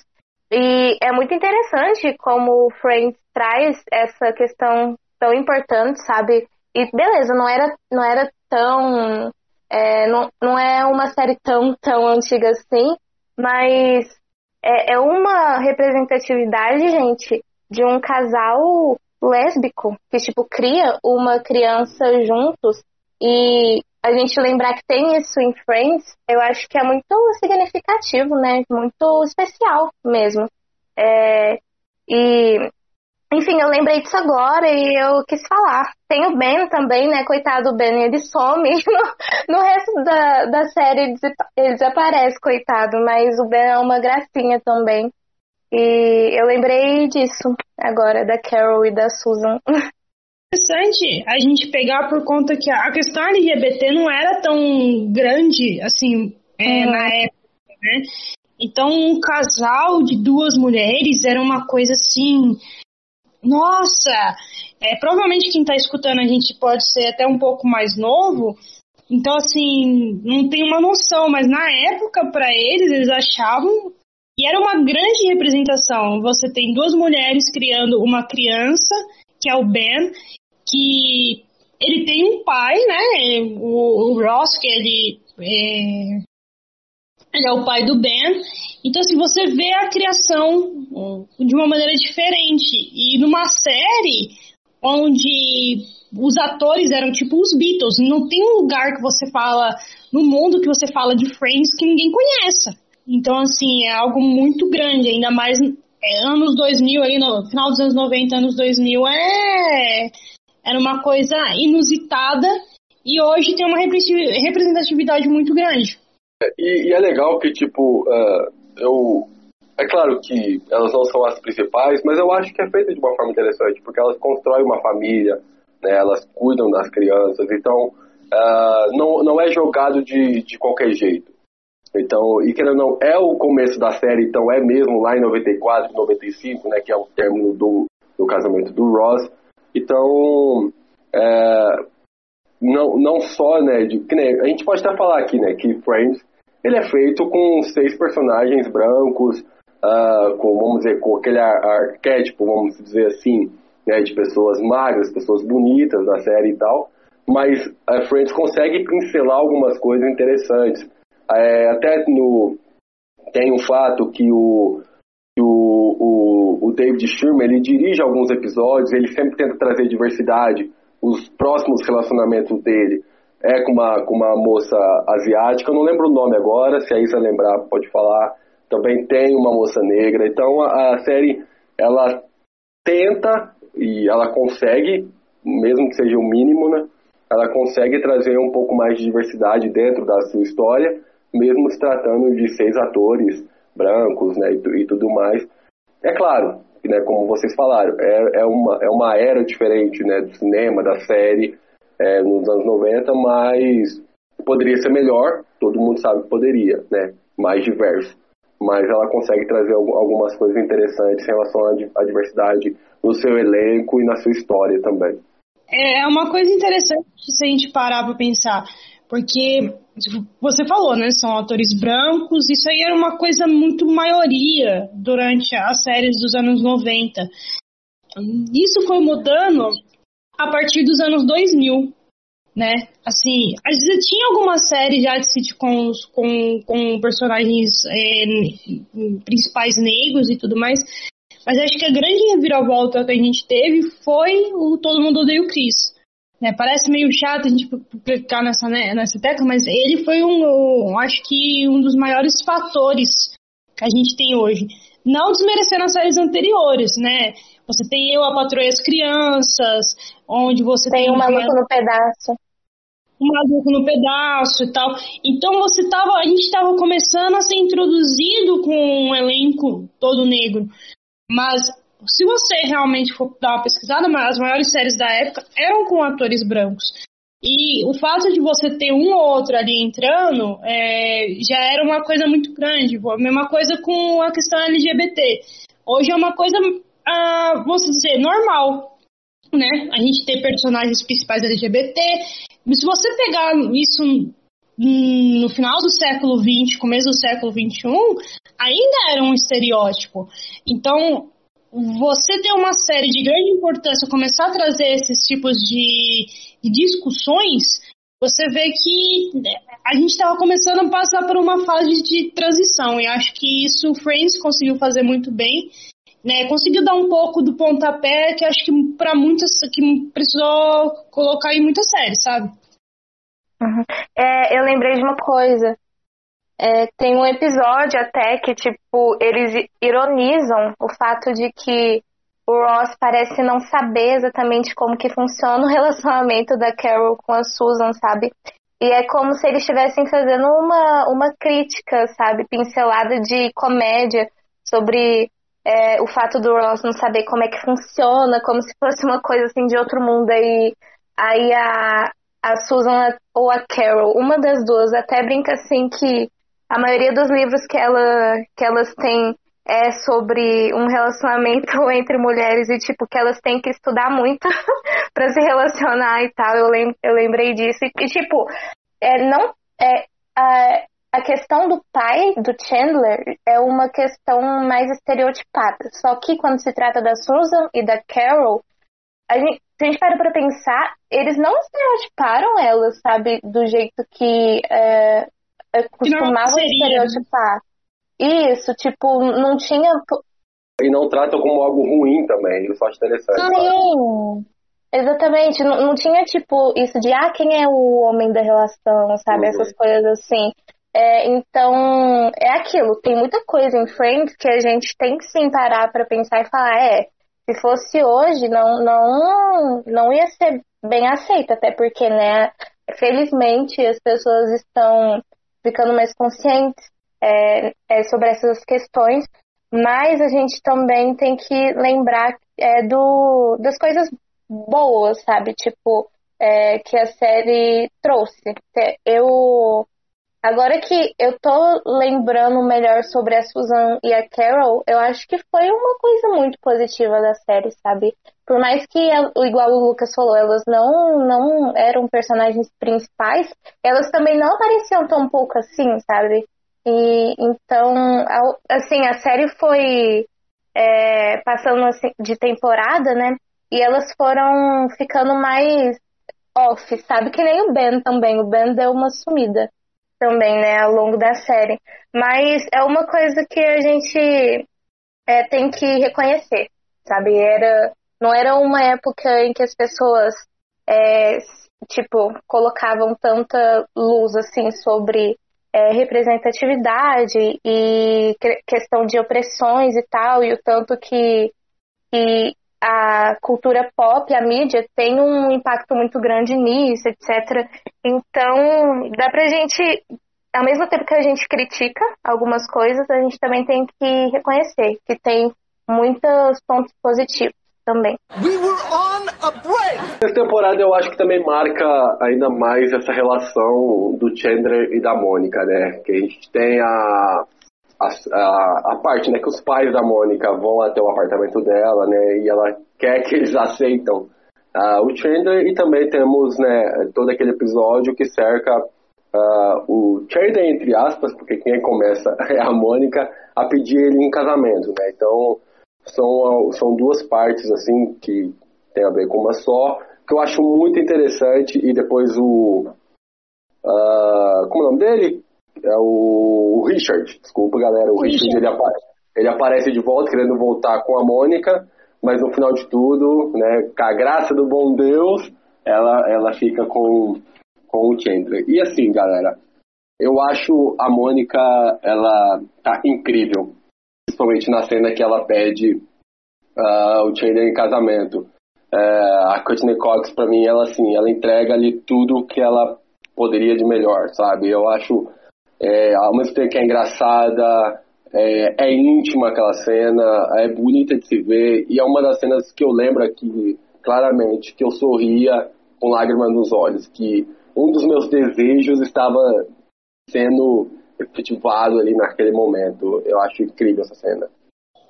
E é muito interessante como o Friends traz essa questão tão importante, sabe? E beleza, não era não era tão é, não, não é uma série tão tão antiga assim, mas é, é uma representatividade, gente, de um casal lésbico, que, tipo, cria uma criança juntos e a gente lembrar que tem isso em Friends, eu acho que é muito significativo, né? Muito especial mesmo. É, e, enfim, eu lembrei disso agora e eu quis falar. Tem o Ben também, né? Coitado do Ben, ele some. No, no resto da, da série ele desaparece, coitado. Mas o Ben é uma gracinha também. E eu lembrei disso agora, da Carol e da Susan. Interessante a gente pegar por conta que a questão LGBT não era tão grande assim é, uhum. na época, né? Então, um casal de duas mulheres era uma coisa assim. Nossa! É, provavelmente quem está escutando a gente pode ser até um pouco mais novo, então, assim, não tem uma noção, mas na época, para eles, eles achavam e era uma grande representação. Você tem duas mulheres criando uma criança, que é o Ben, que ele tem um pai, né? O, o Ross, que ele é, ele é o pai do Ben. Então, assim, você vê a criação de uma maneira diferente. E numa série onde os atores eram tipo os Beatles, não tem um lugar que você fala no mundo que você fala de Friends que ninguém conheça. Então, assim, é algo muito grande, ainda mais é, anos 2000, ali no final dos anos 90, anos 2000, é, era uma coisa inusitada e hoje tem uma representatividade muito grande. E, e é legal que, tipo, uh, eu. É claro que elas não são as principais, mas eu acho que é feita de uma forma interessante, porque elas constroem uma família, né, elas cuidam das crianças, então uh, não, não é jogado de, de qualquer jeito. Então, e querendo não, é o começo da série, então é mesmo lá em 94, 95, né, que é o término do, do casamento do Ross. Então, é, não, não só, né, de, que, né, a gente pode até falar aqui, né, que Friends, ele é feito com seis personagens brancos, uh, com, vamos dizer, com aquele ar, arquétipo, vamos dizer assim, né, de pessoas magras, pessoas bonitas da série e tal, mas a Friends consegue pincelar algumas coisas interessantes é, até no, tem um fato que o, que o, o, o David Schirmer ele dirige alguns episódios, ele sempre tenta trazer diversidade. Os próximos relacionamentos dele é com uma, com uma moça asiática, eu não lembro o nome agora, se a Isa lembrar pode falar. Também tem uma moça negra. Então a, a série ela tenta e ela consegue, mesmo que seja o mínimo, né? Ela consegue trazer um pouco mais de diversidade dentro da sua história mesmo se tratando de seis atores brancos né, e, e tudo mais. É claro, né, como vocês falaram, é, é, uma, é uma era diferente né, do cinema, da série, é, nos anos 90, mas poderia ser melhor, todo mundo sabe que poderia, né, mais diverso. Mas ela consegue trazer algumas coisas interessantes em relação à diversidade no seu elenco e na sua história também. É, é uma coisa interessante se a gente parar para pensar, porque você falou, né? São atores brancos, isso aí era uma coisa muito maioria durante as séries dos anos 90. Isso foi mudando a partir dos anos 2000, né? Assim, às vezes tinha algumas séries já de sitcoms com, com personagens é, principais negros e tudo mais, mas acho que a grande reviravolta que a gente teve foi o Todo Mundo Odeia o Chris. né, parece meio chato a gente clicar nessa, né, nessa tecla, mas ele foi um, um, acho que um dos maiores fatores que a gente tem hoje. Não desmerecendo as séries anteriores, né? Você tem eu, a Patroa e as Crianças, onde você tem, tem um maluco no pedaço. Um maluco no pedaço e tal. Então você tava, a gente estava começando a ser introduzido com um elenco todo negro. Mas se você realmente for dar uma pesquisada, as maiores séries da época eram com atores brancos. E o fato de você ter um ou outro ali entrando é, já era uma coisa muito grande. A mesma coisa com a questão LGBT. Hoje é uma coisa, ah, vamos dizer, normal. Né? A gente ter personagens principais LGBT. Se você pegar isso no final do século XX, começo do século XXI, ainda era um estereótipo. Então, você ter uma série de grande importância, começar a trazer esses tipos de, discussões, você vê que a gente estava começando a passar por uma fase de transição, e acho que isso o Friends conseguiu fazer muito bem. Né, conseguiu dar um pouco do pontapé que acho que para muitas que precisou colocar em muitas séries, sabe? Uhum. É, eu lembrei de uma coisa. É, tem um episódio até que, tipo, eles ironizam o fato de que o Ross parece não saber exatamente como que funciona o relacionamento da Carol com a Susan, sabe? E é como se eles estivessem fazendo uma, uma crítica, sabe? Pincelada de comédia sobre é, o fato do Ross não saber como é que funciona, como se fosse uma coisa assim de outro mundo. Aí, aí a, a Susan ou a Carol, uma das duas, até brinca assim que a maioria dos livros que, ela, que elas têm é sobre um relacionamento entre mulheres e, tipo, que elas têm que estudar muito para se relacionar e tal. Eu, lem eu lembrei disso. E, tipo, é, não, é, a, a questão do pai, do Chandler, é uma questão mais estereotipada. Só que quando se trata da Susan e da Carol, a gente, se a gente para pra pensar, eles não estereotiparam elas, sabe, do jeito que é, costumavam estereotipar. Isso, tipo, não tinha. E não tratam como algo ruim também, eu acho interessante. Sim, exatamente. Não, não tinha, tipo, isso de, ah, quem é o homem da relação, sabe? Uhum. Essas coisas assim. É, então, é aquilo. Tem muita coisa em Friends que a gente tem que sim parar pra pensar e falar, é, se fosse hoje, não, não, não ia ser bem aceita, até porque, né, felizmente as pessoas estão ficando mais conscientes é, é, sobre essas questões, mas a gente também tem que lembrar é, do, das coisas boas, sabe? Tipo, é, que a série trouxe. Eu. Agora que eu tô lembrando melhor sobre a Susan e a Carol, eu acho que foi uma coisa muito positiva da série, sabe? Por mais que, igual o Lucas falou, elas não, não eram personagens principais, elas também não apareciam tão pouco assim, sabe? E então, assim, a série foi é, passando assim, de temporada, né? E elas foram ficando mais off, sabe? Que nem o Ben também. O Ben deu uma sumida também, né? Ao longo da série. Mas é uma coisa que a gente é, tem que reconhecer, sabe? Era não era uma época em que as pessoas, é, tipo, colocavam tanta luz, assim, sobre é, representatividade e questão de opressões e tal, e o tanto que, a cultura pop, a mídia, tem um impacto muito grande nisso, etc. Então, dá pra gente, ao mesmo tempo que a gente critica algumas coisas, a gente também tem que reconhecer que tem muitos pontos positivos também. Essa temporada eu acho que também marca ainda mais essa relação do Chandler e da Mônica, né? Que a gente tem a, a, a, parte, né, que os pais da Mônica vão até o apartamento dela, né, e ela quer que eles aceitam uh, o Chandler, e também temos, né, todo aquele episódio que cerca uh, o Chandler, entre aspas, porque quem começa é a Mônica, a pedir ele em casamento, né, então são, são duas partes assim que tem a ver com uma só, que eu acho muito interessante e depois o uh, como é o nome dele? É o, o Richard, desculpa galera, o, o Richard, Richard ele, aparece, ele aparece de volta querendo voltar com a Mônica, mas no final de tudo, né, com a graça do bom Deus, ela, ela fica com, com o Chandler. E assim, galera, eu acho a Mônica, ela tá incrível. Principalmente na cena que ela pede uh, o Chandler em casamento. Uh, a Courtney Cox, pra mim, ela assim, ela entrega ali tudo que ela poderia de melhor, sabe? Eu acho, é, ao mesmo tempo que é engraçada, é, é, íntima aquela cena, é bonita de se ver, e é uma das cenas que eu lembro aqui claramente, que eu sorria com lágrimas nos olhos, que um dos meus desejos estava sendo efetivado ali naquele momento. Eu acho incrível essa cena.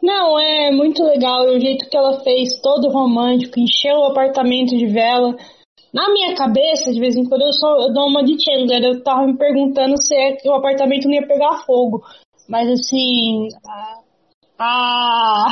Não, é muito legal o jeito que ela fez, todo romântico, encheu o apartamento de vela. Na minha cabeça, de vez em quando, eu, só, eu dou uma de Chandler. Eu tava me perguntando se é que o apartamento não ia pegar fogo. Mas assim. A,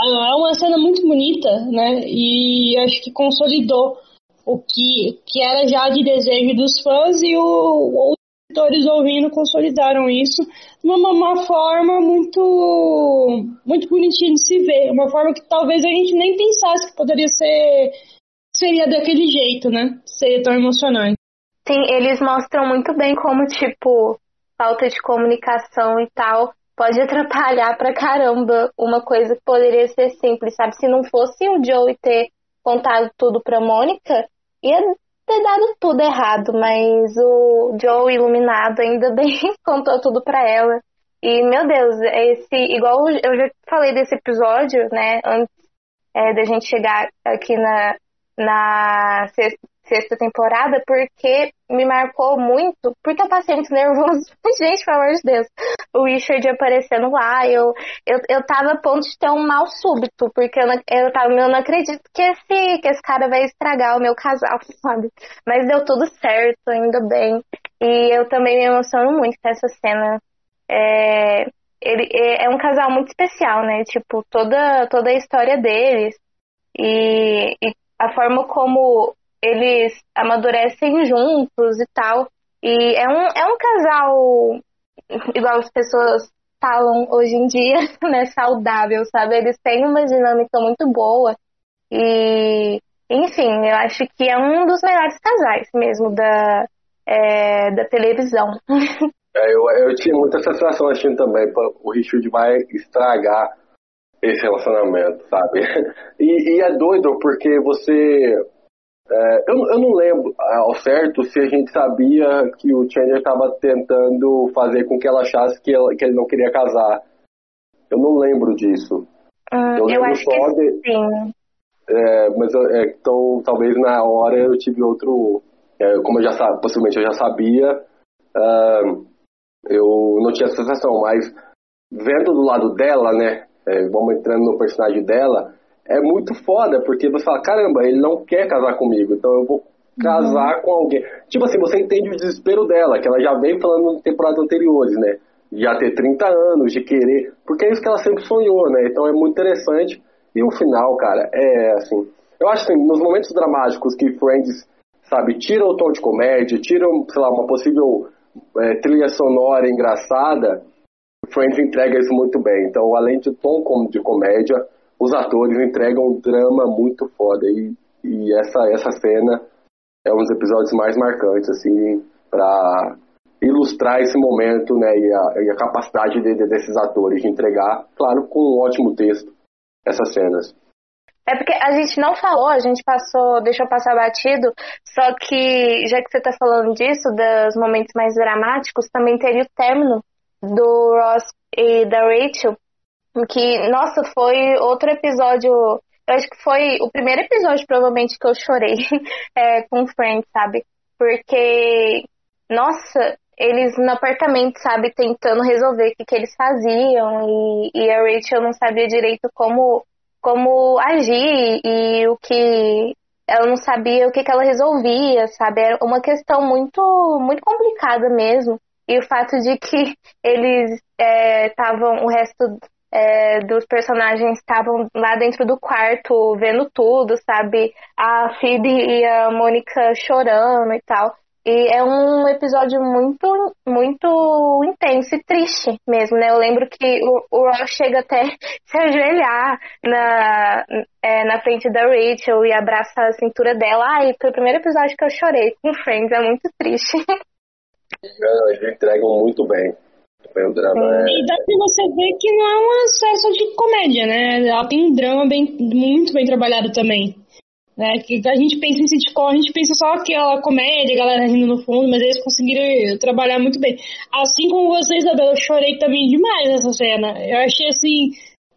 é uma cena muito bonita, né? E acho que consolidou o que, que era já de desejo dos fãs e o, os editores ouvindo consolidaram isso de uma, uma forma muito muito bonitinha de se ver, uma forma que talvez a gente nem pensasse que poderia ser seria daquele jeito, né? Seria tão emocionante. Sim, eles mostram muito bem como tipo falta de comunicação e tal pode atrapalhar pra caramba uma coisa que poderia ser simples, sabe? Se não fosse o Joey ter contado tudo pra Mônica, ia ter dado tudo errado, mas o Joe iluminado ainda bem contou tudo pra ela. E, meu Deus, esse, igual eu já falei desse episódio, né, antes é, da gente chegar aqui na, na sexta temporada porque me marcou muito, eu passei muito nervoso. Gente, pelo amor de Deus. O Richard aparecendo lá, eu, eu, eu tava a ponto de ter um mal súbito, porque eu, não, eu tava, eu não acredito que esse, que esse cara vai estragar o meu casal, sabe? Mas deu tudo certo, ainda bem. E eu também me emociono muito com essa cena. É, ele é, é um casal muito especial, né? Tipo, toda, toda a história deles. E, e a forma como eles amadurecem juntos e tal. E é um, é um casal, igual as pessoas falam hoje em dia, né? Saudável, sabe? Eles têm uma dinâmica muito boa. E, enfim, eu acho que é um dos melhores casais mesmo da, é, da televisão. É, eu, eu tinha muita sensação assistindo também, o Richard vai estragar esse relacionamento, sabe? E, e é doido porque você é, eu, eu, não lembro ao certo se a gente sabia que o Chandler estava tentando fazer com que ela achasse que, ela, que ele não queria casar. Eu não lembro disso. Hum, eu, eu acho que de... sim. É, mas é, então talvez na hora eu tive outro. É, como eu já sabia, possivelmente eu já sabia, uh, eu não tinha essa sensação, mas vendo do lado dela, né? É, vamos entrando no personagem dela, é muito foda, porque você fala, caramba, ele não quer casar comigo, então eu vou casar uhum. com alguém. Tipo assim, você entende o desespero dela, que ela já vem falando em temporadas anteriores, né? Já ter 30 anos, de querer. Porque é isso que ela sempre sonhou, né? Então é muito interessante. E o final, cara, é assim. Eu acho assim, nos momentos dramáticos que Friends, sabe, tira o tom de comédia, tira, sei lá, uma possível é, trilha sonora engraçada, Friends entrega isso muito bem. Então, além de tom de comédia, os atores entregam um drama muito foda. E, e essa, essa cena é um dos episódios mais marcantes, assim, para ilustrar esse momento, né, e a, e a capacidade de, de, desses atores de entregar, claro, com um ótimo texto, essas cenas. É porque a gente não falou, a gente passou, deixou passar batido, só que já que você tá falando disso, dos momentos mais dramáticos, também teria o término do Ross e da Rachel, que, nossa, foi outro episódio. Eu acho que foi o primeiro episódio, provavelmente, que eu chorei é, com Friends, sabe? Porque, nossa, eles no apartamento, sabe, tentando resolver o que, que eles faziam e, e a Rachel não sabia direito como, como agir e o que ela não sabia o que, que ela resolvia, sabe? Era uma questão muito, muito complicada mesmo. E o fato de que eles estavam, é, o resto é, dos personagens estavam lá dentro do quarto vendo tudo, sabe? A Phoebe e a Mônica chorando e tal. E é um episódio muito, muito intenso e triste mesmo, né? Eu lembro que o, o Ross chega até se ajoelhar na, é, na frente da Rachel e abraça a cintura dela. Ai, foi o primeiro episódio que eu chorei com Friends, é muito triste. Eles entregam muito bem. O drama é... E dá pra você ver que não é um excesso de comédia, né? Ela tem um drama bem, muito bem trabalhado também. Né? Que a gente pensa em sitcom, a gente pensa só aquela comédia, a galera rindo no fundo, mas eles conseguiram trabalhar muito bem. Assim como você, Isabela, eu chorei também demais nessa cena. Eu achei assim,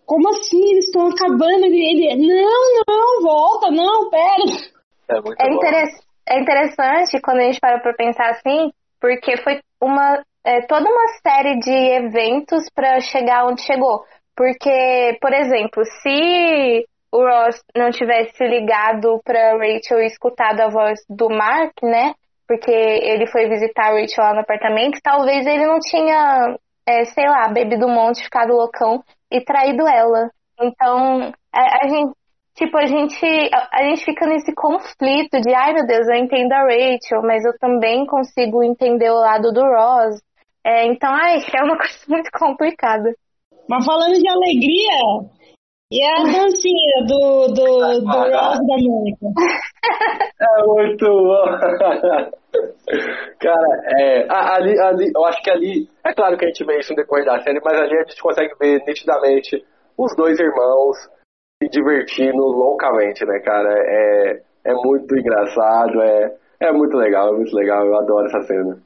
como assim? Eles estão acabando? Ele, não, não, volta, não, pera. É, muito é, interess é interessante quando a gente para pra pensar assim, porque foi uma é, toda uma série de eventos para chegar onde chegou. Porque, por exemplo, se o Ross não tivesse ligado para Rachel e escutado a voz do Mark, né? Porque ele foi visitar a Rachel lá no apartamento, talvez ele não tinha, é, sei lá, bebido um monte, ficado loucão e traído ela. Então, a, a gente, tipo, a gente, a, a, gente fica nesse conflito de, ai meu Deus, eu entendo a Rachel, mas eu também consigo entender o lado do Ross. É, então, ai, é uma coisa muito complicada. Mas falando de alegria, e a dancinha do, do, do Ross da Mônica? É muito bom. Cara, é, ali, ali, eu acho que ali, é claro que a gente vê isso no decorrer da série, mas ali a gente consegue ver nitidamente os dois irmãos se divertindo loucamente, né, cara? É, é muito engraçado, é, é muito legal, é muito legal, eu adoro essa cena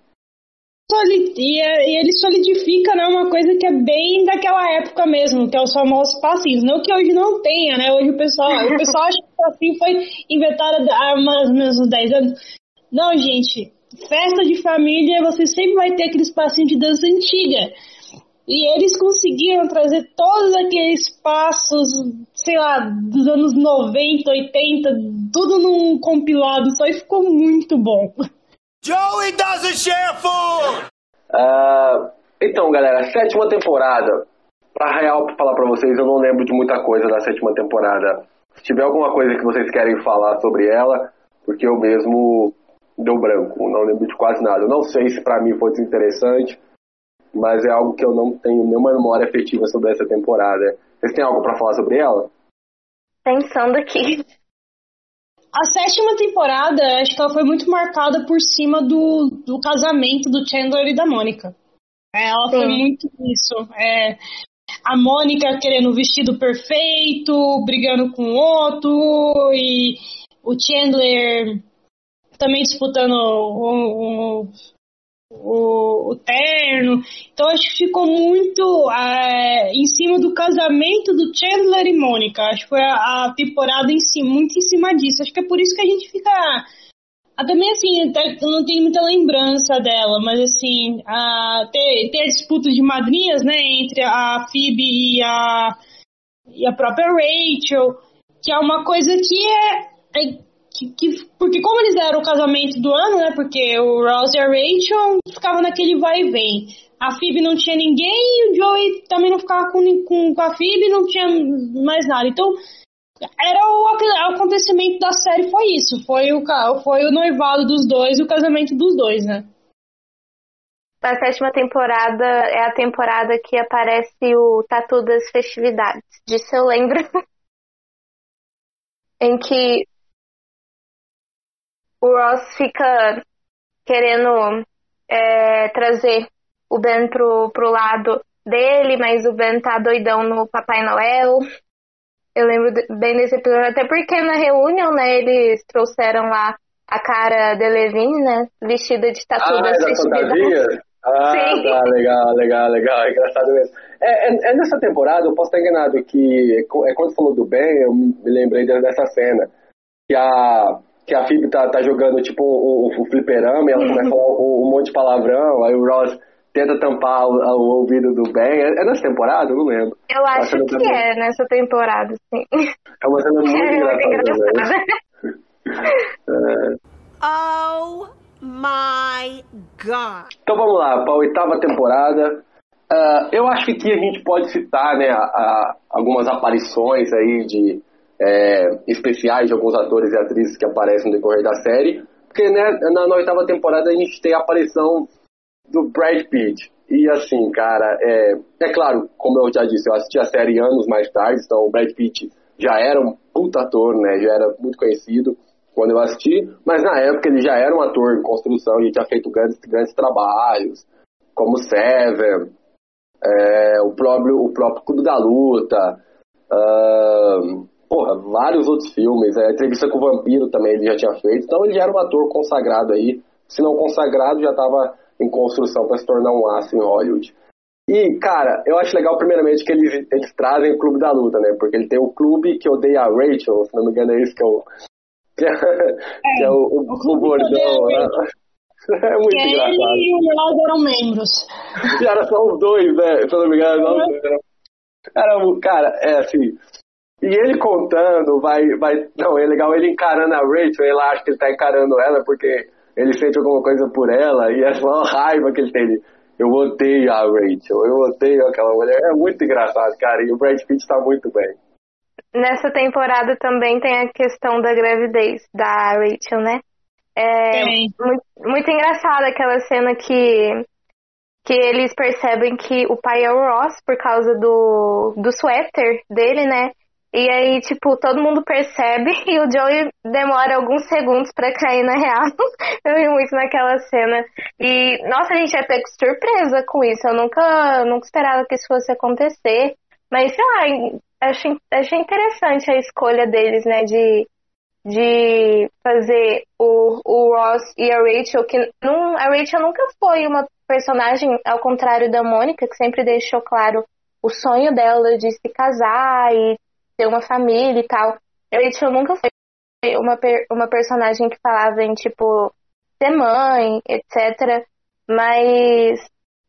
e, e ele solidifica né, uma coisa que é bem daquela época mesmo, que é os famosos passinhos. Não que hoje não tenha, né? Hoje o pessoal, o pessoal acha que o passinho foi inventado há mais ou menos uns 10 anos. Não, gente. Festa de família, você sempre vai ter aqueles passinhos de dança antiga. E eles conseguiram trazer todos aqueles passos, sei lá, dos anos 90, 80, tudo num compilado só e ficou muito bom. Joey doesn't share food! Uh, então, galera, sétima temporada. Pra real, pra falar pra vocês, eu não lembro de muita coisa da sétima temporada. Se tiver alguma coisa que vocês querem falar sobre ela, porque eu mesmo deu branco, não lembro de quase nada. Eu não sei se pra mim foi desinteressante, mas é algo que eu não tenho nenhuma memória afetiva sobre essa temporada. Vocês têm algo para falar sobre ela? Pensando aqui. A sétima temporada, acho que ela foi muito marcada por cima do, do casamento do Chandler e da Mônica. É, ela Sim. foi muito isso. É, a Mônica querendo o vestido perfeito, brigando com o outro, e o Chandler também disputando o, o, o, o terno. Então acho que ficou muito é, em cima do casamento do Chandler e Mônica. Acho que foi a, a, temporada em si, muito em cima disso. Acho que é por isso que a gente fica. Ah, também assim, não tem muita lembrança dela, mas assim, a, ter, ter a disputa de madrinhas, né, entre a Phoebe e a, e a própria Rachel, que é uma coisa que é, é que, que, porque como eles eram o casamento do ano, né? Porque o Ross e a Rachel ficavam naquele vai e vem. A Phoebe não tinha ninguém e o Joey também não ficava com, com, com a Phoebe, não tinha mais nada. Então, era o, o, acontecimento da série foi isso. Foi o, foi o noivado dos dois e o casamento dos dois, né? A sétima temporada é a temporada que aparece o Tatu das Festividades. Disso eu lembro. em que o Ross fica querendo é, trazer o Ben pro, pro lado dele, mas o Ben tá doidão no Papai Noel. Eu lembro bem desse episódio, até porque na reunião, né, eles trouxeram lá a cara de Levine, né, vestida de tatu ah, da fantasia? Ah, Sim. tá, legal, legal, legal, engraçado mesmo. É, é, é, nessa temporada, eu posso estar enganado, que é quando falou do Ben, eu me lembrei dessa cena, que a, que a Phoebe tá, tá jogando tipo o, o, o fliperama e ela começa a falar um, um, monte de palavrão, aí o Ross tenta tampar o, o ouvido do Ben. É, é, nessa temporada? Eu não lembro. Eu acho que também. é nessa temporada, sim. É uma cena muito é engraçada. Engraçada. é. Oh my God! Então vamos lá, para a oitava temporada. Uh, eu acho que aqui a gente pode citar né, a, a, algumas aparições aí de é, especiais de alguns atores e atrizes que aparecem no decorrer da série, Porque né, na, oitava temporada a gente tem a aparição do Brad Pitt. E assim, cara, é, é claro, como eu já disse, eu assisti a série anos mais tarde, então o Brad Pitt já era um puta ator, né? Já era muito conhecido quando eu assisti, mas na época ele já era um ator em construção e tinha feito grandes, grandes trabalhos, como Seven, é, o, próprio, o próprio Clube da Luta, uh, porra, vários outros filmes, a é, entrevista com o Vampiro também ele já tinha feito, então ele já era um ator consagrado aí, se não consagrado já estava em construção para se tornar um aço em Hollywood. E, cara, eu acho legal, primeiramente, que eles, eles trazem o Clube da Luta, né? Porque ele tem o clube que odeia a Rachel, se não me engano é isso que é o. Que é, é, que é o, o, o, o bordão. Né? É muito que engraçado. Ele e o Leonardo eram membros. E era só os dois, né? Se não me engano, não. Era, cara, é assim. E ele contando, vai, vai. Não, é legal ele encarando a Rachel, ele acha que ele tá encarando ela porque ele sente alguma coisa por ela e é só raiva que ele tem. Eu odeio a Rachel, eu odeio aquela mulher. É muito engraçado, cara, e o Brad Pitt tá muito bem. Nessa temporada também tem a questão da gravidez da Rachel, né? É muito, muito engraçada aquela cena que, que eles percebem que o pai é o Ross por causa do, do suéter dele, né? E aí, tipo, todo mundo percebe e o Joey demora alguns segundos para cair na real. eu ri muito naquela cena. E, nossa, a gente é pego surpresa com isso. Eu nunca, nunca esperava que isso fosse acontecer. Mas, sei lá, achei, achei interessante a escolha deles, né, de, de fazer o, o Ross e a Rachel, que não, a Rachel nunca foi uma personagem, ao contrário da Mônica, que sempre deixou claro o sonho dela de se casar e ter uma família e tal. Rachel nunca foi uma, uma personagem que falava em, tipo, ser mãe, etc. Mas,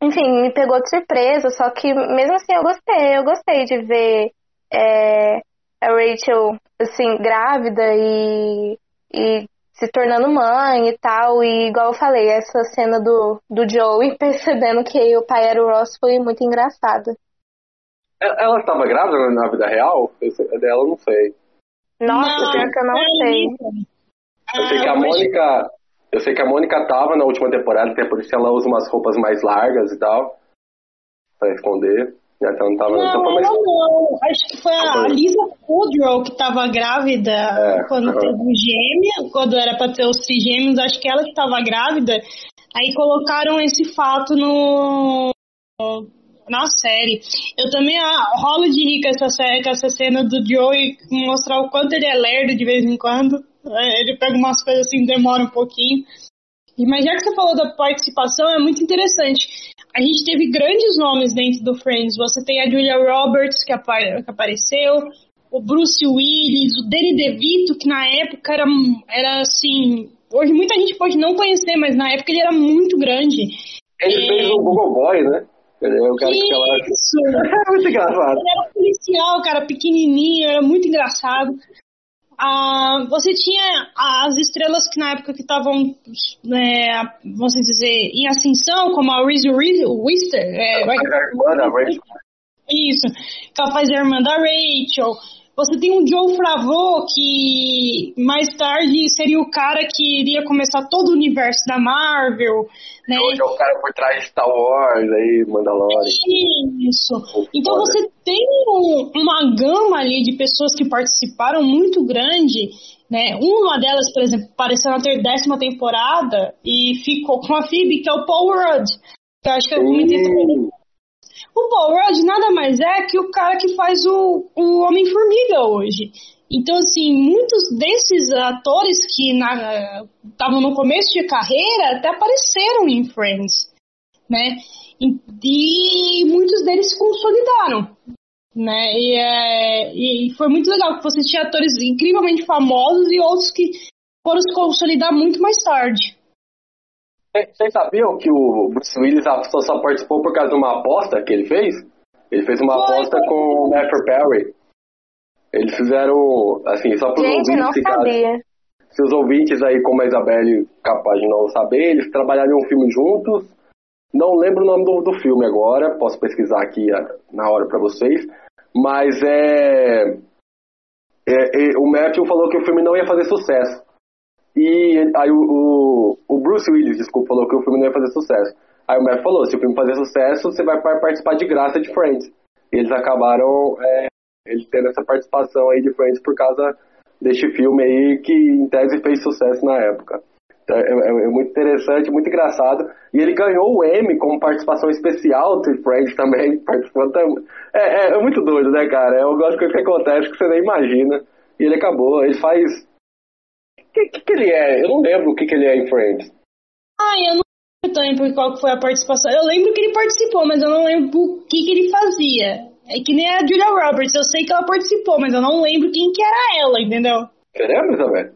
enfim, me pegou de surpresa, só que mesmo assim eu gostei, eu gostei de ver é, a Rachel, assim, grávida e, e se tornando mãe e tal. E igual eu falei, essa cena do, do Joey percebendo que o pai era o Ross foi muito engraçada. Ela estava grávida na vida real? Dela eu não sei. Nossa, não, que eu não sei. Eu sei que a Mônica. Eu sei que a Mônica tava na última temporada, até por isso ela usa umas roupas mais largas e tal. Pra esconder. Então não tava. Não, então, mas... não, Acho que foi a Lisa Kudrow que tava grávida é, quando uhum. teve o gêmeo, quando era pra ter os trigêmeos, acho que ela que tava grávida. Aí colocaram esse fato no na série. Eu também ah, rolo de rir com essa, essa cena do Joey mostrar o quanto ele é lerdo de vez em quando. É, ele pega umas coisas assim, demora um pouquinho. Mas já que você falou da participação, é muito interessante. A gente teve grandes nomes dentro do Friends. Você tem a Julia Roberts, que, que apareceu, o Bruce Willis, o Danny DeVito, que na época era, era assim. Hoje muita gente pode não conhecer, mas na época ele era muito grande. Ele fez o Google Boy, né? Ele é o cara que ficava. Isso! é muito engraçado. Ele era policial, cara, pequenininho, era muito engraçado. Ah, você tinha as estrelas que na época que estavam, é, vamos dizer, em ascensão, como a Reese Wister. É, a irmã da Rachel. Isso, que ela faz a irmã da Rachel. Você tem o Joe Favreau, que mais tarde seria o cara que iria começar todo o universo da Marvel, né? Hoje é o cara por trás de Star Wars, aí, Mandalorian. Isso. Então você tem um, uma gama ali de pessoas que participaram muito grande, né? Uma delas, por exemplo, apareceu na décima temporada e ficou com a Phoebe, que é o Paul Rudd. Que eu acho que eu comentei também o Paul Rudd nada mais é que o cara que faz o, o Homem-Formiga hoje. Então, assim, muitos desses atores que estavam no começo de carreira até apareceram em Friends, né? E, e muitos deles se consolidaram, né? E, é, e foi muito legal que você tinha atores incrivelmente famosos e outros que foram se consolidar muito mais tarde. Vocês sabiam que o Bruce Willis só, só participou por causa de uma aposta que ele fez? Ele fez uma Foi. aposta com o Matthew Perry. Eles fizeram, assim, só para os ouvintes. Não sabia. se os ouvintes aí, como a Isabelle, capaz de não saber, eles trabalharam um filme juntos. Não lembro o nome do, do filme agora, posso pesquisar aqui na hora para vocês. Mas é, é, é, O Matthew falou que o filme não ia fazer sucesso. E aí o, o, o, Bruce Willis, desculpa, falou que o filme não ia fazer sucesso. Aí o Matt falou, se o filme fazer sucesso, você vai participar de graça de Friends. E eles acabaram é, eles tendo essa participação aí de Friends por causa deste filme aí que em tese fez sucesso na época. Então, é, é, é, muito interessante, muito engraçado. E ele ganhou o Emmy como participação especial de Friends também, participando também. É, é, é, muito doido, né, cara? Gosto de coisa que acontece que você nem imagina. E ele acabou, ele faz. O que, que, que, ele é? Eu não lembro o que, que ele é em Friends. Ah, eu não lembro também por qual foi a participação. Eu lembro que ele participou, mas eu não lembro o que, que ele fazia. É que nem a Julia Roberts, eu sei que ela participou, mas eu não lembro quem que era ela, entendeu? Você lembra, Isabel?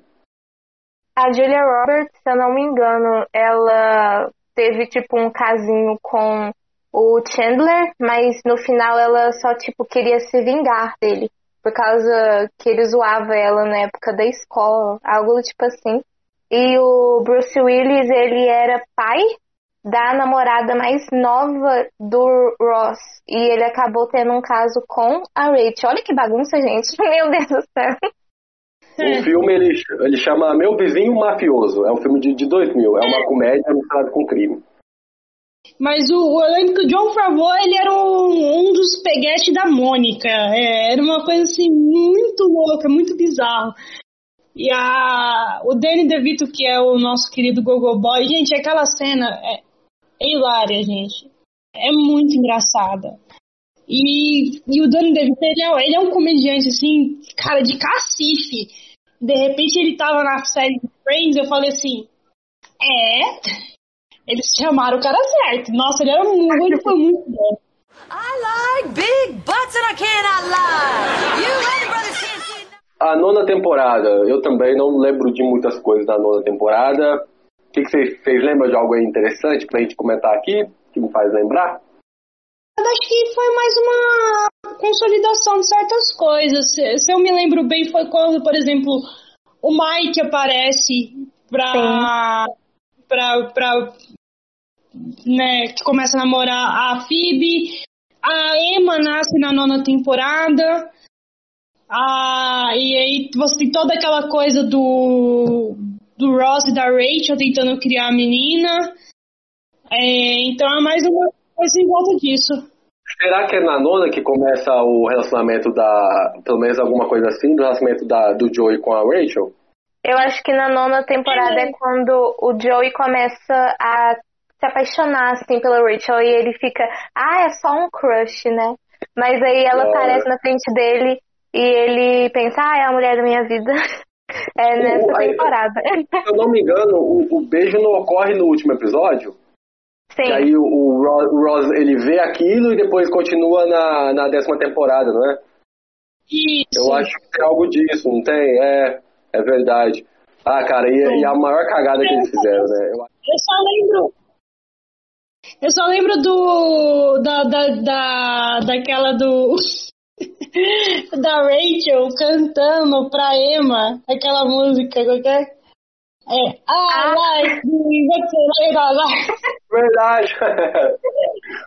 A Julia Roberts, se eu não me engano, ela teve tipo um casinho com o Chandler, mas no final ela só tipo queria se vingar dele, por causa que ele zoava ela na época da escola, algo tipo assim. E o Bruce Willis, ele era pai da namorada mais nova do Ross. E ele acabou tendo um caso com a Rachel. Olha que bagunça, gente. Meu Deus do céu. O filme ele, ele chama Meu Vizinho Mafioso. É um filme de, de 2000. É uma comédia misturada com crime. Mas o, eu lembro que o John Favreau ele era um, um dos peguetes da Mônica. É, era uma coisa assim muito louca, muito bizarro. E a, o Danny DeVito, que é o nosso querido Gogo Boy, gente, aquela cena é, é hilária, gente. É muito engraçada. E, e o Danny DeVito, ele é, ele é um comediante, assim, cara, de cacife. De repente ele tava na série Friends, eu falei assim, é... Eles chamaram o cara certo. Nossa, ele era muito, ele foi muito bom. I like big butts and I cannot lie. You and brothers A nona temporada, eu também não lembro de muitas coisas da nona temporada que, que vocês, vocês lembram de algo interessante pra gente comentar aqui, que me faz lembrar? Eu acho que foi mais uma consolidação de certas coisas. Se, se eu me lembro bem, foi quando, por exemplo, o Mike aparece pra. Pra, pra né, que começa a namorar a Phoebe. A Emma nasce na nona temporada. Ah, e aí você tem toda aquela coisa do do Ross e da Rachel tentando criar a menina. É, então é mais uma coisa em volta disso. Será que é na nona que começa o relacionamento da. Pelo menos alguma coisa assim, do relacionamento da, do Joey com a Rachel? Eu acho que na nona temporada é, é quando o Joey começa a se apaixonar assim pela Rachel e ele fica, ah, é só um crush, né? Mas aí ela aparece na frente dele e ele pensa, ah, é a mulher da minha vida. É nessa o, temporada. Se eu não me engano, o, o, beijo não ocorre no último episódio. Sim. E aí o, o, Ross, ele vê aquilo e depois continua na, na décima temporada, não é? Isso. Eu acho que tem algo disso, não tem? É, é verdade. Ah, cara, e, e a maior cagada que eles fizeram, né? Eu, eu só lembro. Eu só lembro do. Da, da, da, daquela do. da Rachel cantando pra Emma aquela música qualquer. É, I ah. like doing what like. Verdade.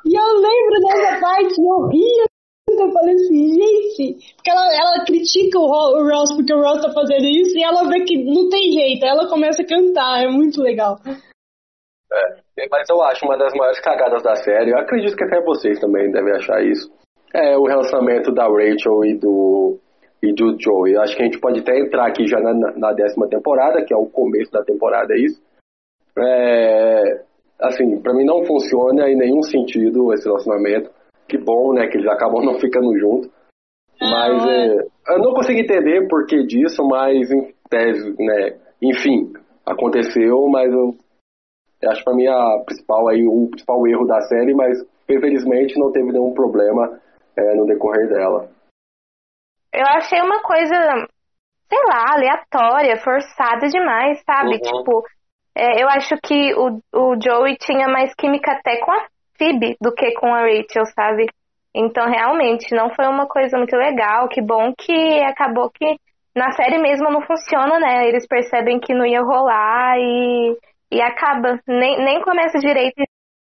e eu lembro dessa parte, eu ria. Eu falei assim, gente, porque ela, ela critica o, Ross porque o Ross tá fazendo isso e ela vê que não tem jeito, ela começa a cantar, é muito legal. É, mas eu acho uma das maiores cagadas da série, eu acredito que até vocês também devem achar isso é o relacionamento da Rachel e do, e do Joey. Acho que a gente pode até entrar aqui já na, na décima temporada, que é o começo da temporada, é isso. É, assim, para mim não funciona em nenhum sentido esse relacionamento. Que bom, né, que eles acabam não ficando juntos. Mas é, eu não consigo entender por que disso, mas em tese, né, enfim, aconteceu, mas eu, eu acho para mim a principal aí o principal erro da série, mas infelizmente não teve nenhum problema é, no decorrer dela. Eu achei uma coisa, sei lá, aleatória, forçada demais, sabe? Uhum. Tipo, é, eu acho que o, o Joey tinha mais química até com a Phoebe do que com a Rachel, sabe? Então, realmente, não foi uma coisa muito legal. Que bom que acabou que na série mesmo não funciona, né? Eles percebem que não ia rolar e, e acaba. Nem, nem começa direito e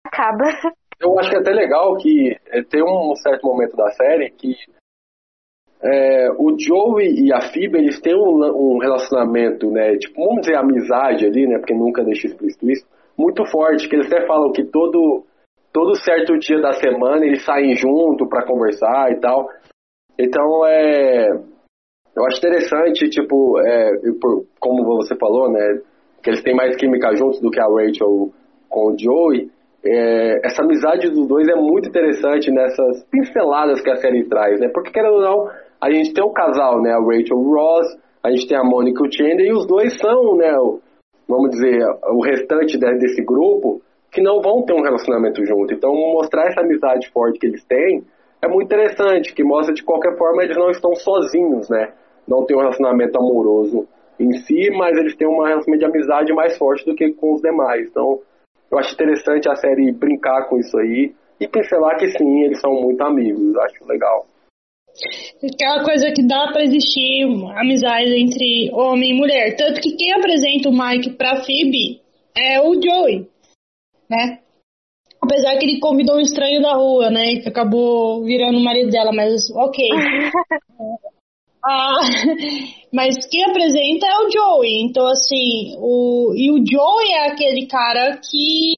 acaba. Eu acho que é até legal que é, tem um certo momento da série que é, o Joey e a Phoebe, eles têm um, um, relacionamento, né, tipo, vamos dizer amizade ali, né, porque nunca deixa explícito isso, muito forte, que eles até falam que todo, todo certo dia da semana eles saem junto para conversar e tal. Então, é, eu acho interessante, tipo, é, como você falou, né, que eles têm mais química juntos do que a Rachel com o Joey, é, essa amizade dos dois é muito interessante nessas pinceladas que a série traz, né? Porque, querendo ou não, a gente tem um casal, né? A Rachel Ross, a gente tem a Monica Chandler, e os dois são, né? O, vamos dizer, o restante desse grupo que não vão ter um relacionamento junto. Então, mostrar essa amizade forte que eles têm é muito interessante, que mostra de qualquer forma eles não estão sozinhos, né? Não tem um relacionamento amoroso em si, mas eles têm um relacionamento de amizade mais forte do que com os demais. Então, eu acho interessante a série brincar com isso aí e pincelar que sim, eles são muito amigos. Acho legal. Aquela coisa que dá para existir amizade entre homem e mulher. Tanto que quem apresenta o Mike pra Phoebe é o Joey, né? Apesar que ele convidou um estranho da rua, né? Que acabou virando o marido dela, mas ok. Ah, mas quem apresenta é o Joey. Então, assim, o, e o Joey é aquele cara que